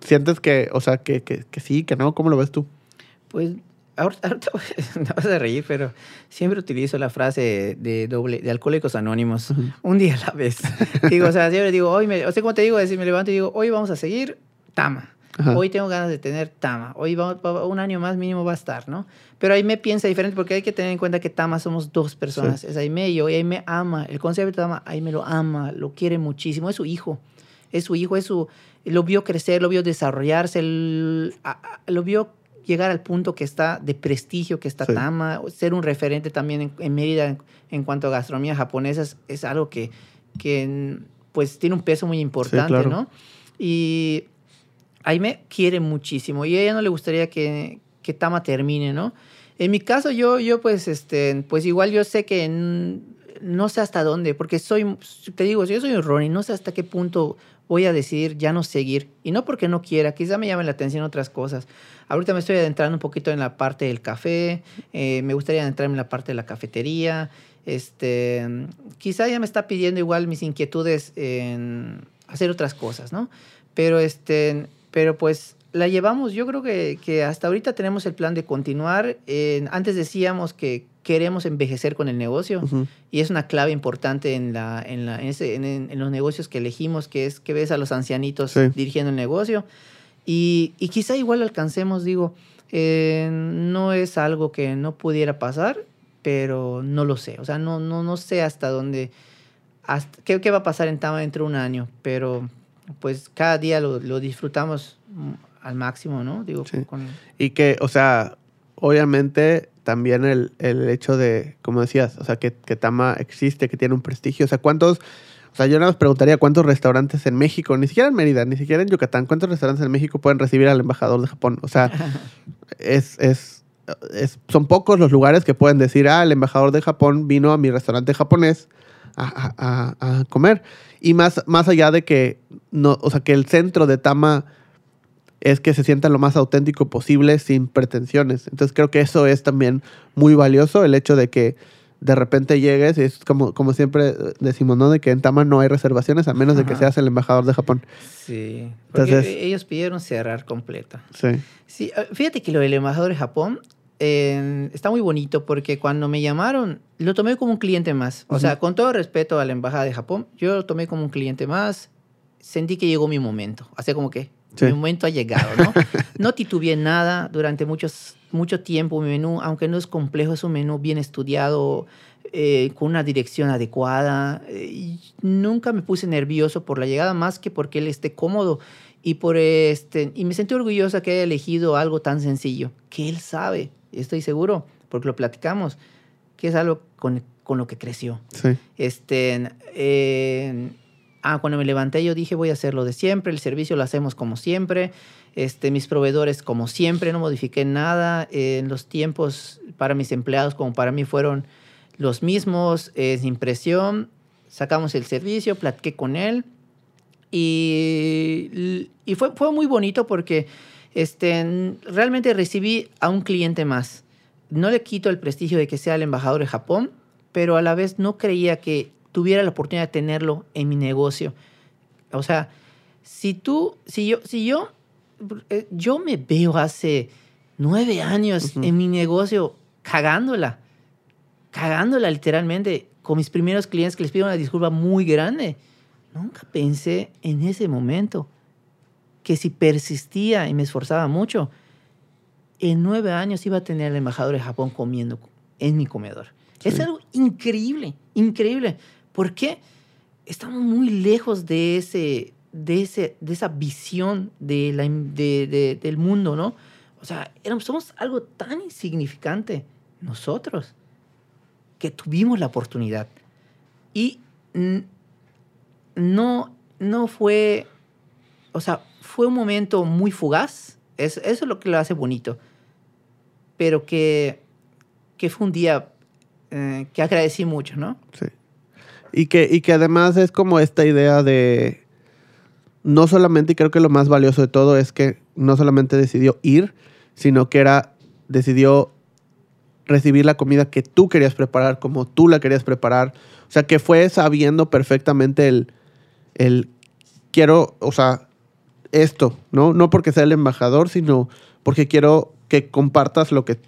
[SPEAKER 1] sientes que, o sea, que, que, que sí, que no, ¿cómo lo ves tú?
[SPEAKER 3] Pues ahorita, te vas a reír, pero siempre utilizo la frase de doble de alcohólicos anónimos, un día a la vez. digo, o sea, siempre digo, hoy me, o sea, como te digo, decir, me levanto y digo, hoy vamos a seguir Tama.
[SPEAKER 1] Ajá.
[SPEAKER 3] Hoy tengo ganas de tener Tama. Hoy va, va- un año más mínimo va a estar, ¿no? Pero ahí me piensa diferente porque hay que tener en cuenta que Tama somos dos personas. Es Aime y yo. Y Aime ama. El concepto de Tama, Aime lo ama, lo quiere muchísimo. Es su hijo. Es su hijo, es su... Lo vio crecer, lo vio desarrollarse, el- lo vio llegar al punto que está de prestigio, que está
[SPEAKER 1] Sí.
[SPEAKER 3] Tama. Ser un referente también en, en Mérida en, en cuanto a gastronomía japonesa es, es algo que, que pues tiene un peso muy importante,
[SPEAKER 1] claro.
[SPEAKER 3] ¿no? Y Aime quiere muchísimo y a ella no le gustaría que, que Tama termine, ¿no? En mi caso, yo, yo pues, este, pues igual yo sé que n- no sé hasta dónde, porque soy, te digo, yo soy un Ronnie, no sé hasta qué punto voy a decidir ya no seguir. Y no porque no quiera, quizá me llamen la atención otras cosas. Ahorita me estoy adentrando un poquito en la parte del café, eh, me gustaría adentrarme en la parte de la cafetería. Este, quizá ya me está pidiendo igual mis inquietudes en hacer otras cosas, ¿no? Pero, este, pero pues la llevamos, yo creo que, que hasta ahorita tenemos el plan de continuar. Eh, antes decíamos que queremos envejecer con el negocio
[SPEAKER 1] Ujú.
[SPEAKER 3] y es una clave importante en, la, en, la, en, ese- en- en los negocios que elegimos, que es que ves a los ancianitos
[SPEAKER 1] Sí.
[SPEAKER 3] dirigiendo el negocio. Y, y quizá igual alcancemos, digo, eh, no es algo que no pudiera pasar, pero no lo sé. O sea, no, no, no sé hasta dónde, hasta, qué, qué va a pasar en Tama dentro de un año, pero pues cada día lo, lo disfrutamos al máximo, ¿no? Digo,
[SPEAKER 1] Sí.
[SPEAKER 3] con-
[SPEAKER 1] Y que, o sea, obviamente también el, el hecho de, como decías, o sea, que, que Tama existe, que tiene un prestigio. O sea, ¿cuántos, o sea, yo nada más preguntaría cuántos restaurantes en México, ni siquiera en Mérida, ni siquiera en Yucatán, cuántos restaurantes en México pueden recibir al embajador de Japón? O sea, es, es, es- son pocos los lugares que pueden decir, ah, el embajador de Japón vino a mi restaurante japonés a, a- a- a comer. Y más, más allá de que, no, o sea, que el centro de Tama es que se sienta lo más auténtico posible sin pretensiones. Entonces creo que eso es también muy valioso, el hecho de que de repente llegues, y es como, como siempre decimos, ¿no? De que en Tama no hay reservaciones a menos de que
[SPEAKER 3] Ajá.
[SPEAKER 1] seas el embajador de Japón.
[SPEAKER 3] Sí, porque
[SPEAKER 1] Entonces-
[SPEAKER 3] ellos pidieron cerrar completa.
[SPEAKER 1] Sí.
[SPEAKER 3] Sí, eh, fíjate que lo del embajador de Japón eh, está muy bonito porque cuando me llamaron lo tomé como un cliente más. O sea,
[SPEAKER 1] Ujú.
[SPEAKER 3] con todo respeto a la embajada de Japón, yo lo tomé como un cliente más. Sentí que llegó mi momento. Así como que
[SPEAKER 1] Sí.
[SPEAKER 3] mi momento ha llegado, ¿no? no titubeé nada durante muchos, mucho tiempo. Mi menú, aunque no es complejo, es un menú bien estudiado, eh, con una dirección adecuada. eh, nunca me puse nervioso por la llegada, más que porque él esté cómodo. Y, por este, y me sentí orgullosa que haya elegido algo tan sencillo, que él sabe, estoy seguro, porque lo platicamos, que es algo con, con lo que creció.
[SPEAKER 1] Sí.
[SPEAKER 3] Este, eh, ah, cuando me levanté yo dije voy a hacer lo de siempre, el servicio lo hacemos como siempre, este, mis proveedores como siempre, no modifiqué nada, eh, los tiempos para mis empleados como para mí fueron los mismos, eh, sin sacamos el servicio, platiqué con él y, y fue, fue muy bonito porque este, realmente recibí a un cliente más. No le quito el prestigio de que sea el embajador de Japón, pero a la vez no creía que tuviera la oportunidad de tenerlo en mi negocio. O sea, si tú, si yo, si yo, eh, yo me veo hace nueve años
[SPEAKER 1] Ujú.
[SPEAKER 3] en mi negocio cagándola, cagándola literalmente, con mis primeros clientes que les pido una disculpa muy grande. Nunca pensé en ese momento que si persistía y me esforzaba mucho, en nueve años iba a tener al embajador de Japón comiendo en mi comedor. Es
[SPEAKER 1] Sí.
[SPEAKER 3] algo increíble, increíble. ¿Por qué? Estamos muy lejos de, ese, de, ese, de esa visión del mundo, ¿no? O sea, éramos, somos algo tan insignificante nosotros que tuvimos la oportunidad. Y no, no fue, o sea, fue un momento muy fugaz. Es, eso es lo que lo hace bonito. Pero que, que fue un día eh, que agradecí mucho, ¿no?
[SPEAKER 1] Sí. Y que, y que además es como esta idea de. No solamente, y creo que lo más valioso de todo es que no solamente decidió ir, sino que era. decidió recibir la comida que tú querías preparar, como tú la querías preparar. O sea, que fue sabiendo perfectamente el. el quiero, o sea, esto, ¿no? No porque sea el embajador, sino porque quiero que compartas lo que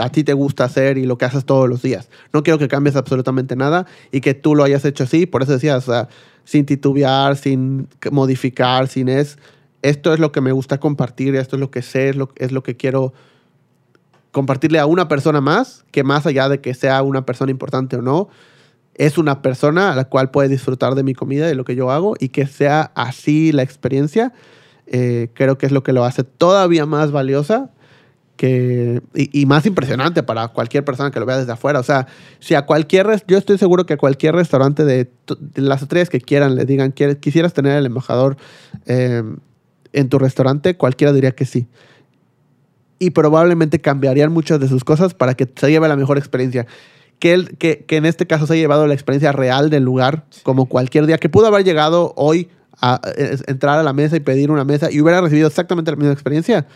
[SPEAKER 1] a ti te gusta hacer y lo que haces todos los días. No quiero que cambies absolutamente nada y que tú lo hayas hecho así. Por eso decía, o sin titubear, sin modificar, sin es, esto es lo que me gusta compartir, esto es lo que sé, es lo, es lo que quiero compartirle a una persona más, que más allá de que sea una persona importante o no, es una persona a la cual puede disfrutar de mi comida, de lo que yo hago, y que sea así la experiencia, eh, creo que es lo que lo hace todavía más valiosa que, y, y más impresionante para cualquier persona que lo vea desde afuera. O sea, si a cualquier, yo estoy seguro que a cualquier restaurante de, de las estrellas que quieran le digan, "¿Quieres- quisieras tener el embajador eh, en tu restaurante, cualquiera diría que sí. y probablemente cambiarían muchas de sus cosas para que se lleve la mejor experiencia. Que, él, que, que en este caso se ha llevado la experiencia real del lugar, como cualquier día, que pudo haber llegado hoy a, eh, entrar a la mesa y pedir una mesa y hubiera recibido exactamente la misma experiencia.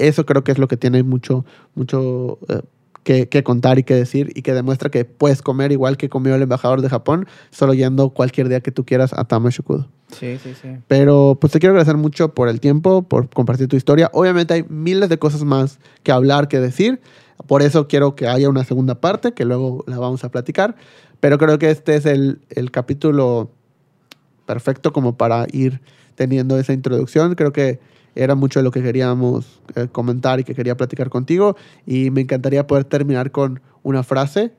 [SPEAKER 1] Eso creo que es lo que tiene mucho, mucho eh, que, que contar y que decir y que demuestra que puedes comer igual que comió el embajador de Japón, solo yendo cualquier día que tú quieras a Tamashukudo.
[SPEAKER 3] Sí, sí, sí.
[SPEAKER 1] Pero pues te quiero agradecer mucho por el tiempo, por compartir tu historia. Obviamente hay miles de cosas más que hablar, que decir. Por eso quiero que haya una segunda parte, que luego la vamos a platicar. Pero creo que este es el, el capítulo perfecto como para ir teniendo esa introducción. Creo que era mucho de lo que queríamos eh, comentar y que quería platicar contigo. Y me encantaría poder terminar con una frase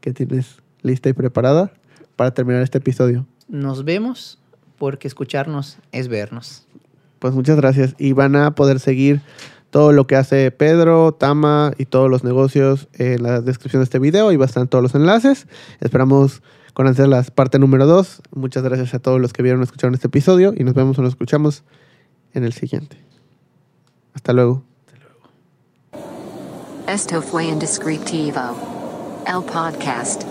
[SPEAKER 1] que tienes lista y preparada para terminar este episodio.
[SPEAKER 3] Nos vemos porque escucharnos es vernos.
[SPEAKER 1] Pues muchas gracias. Y van a poder seguir todo lo que hace Pedro, Tama y todos los negocios en la descripción de este video y van a estar todos los enlaces. Esperamos conocer la parte número 2. Muchas gracias a todos los que vieron o escucharon este episodio y nos vemos o nos escuchamos en el siguiente. Hasta luego.
[SPEAKER 2] Esto fue Indescriptivo. El podcast.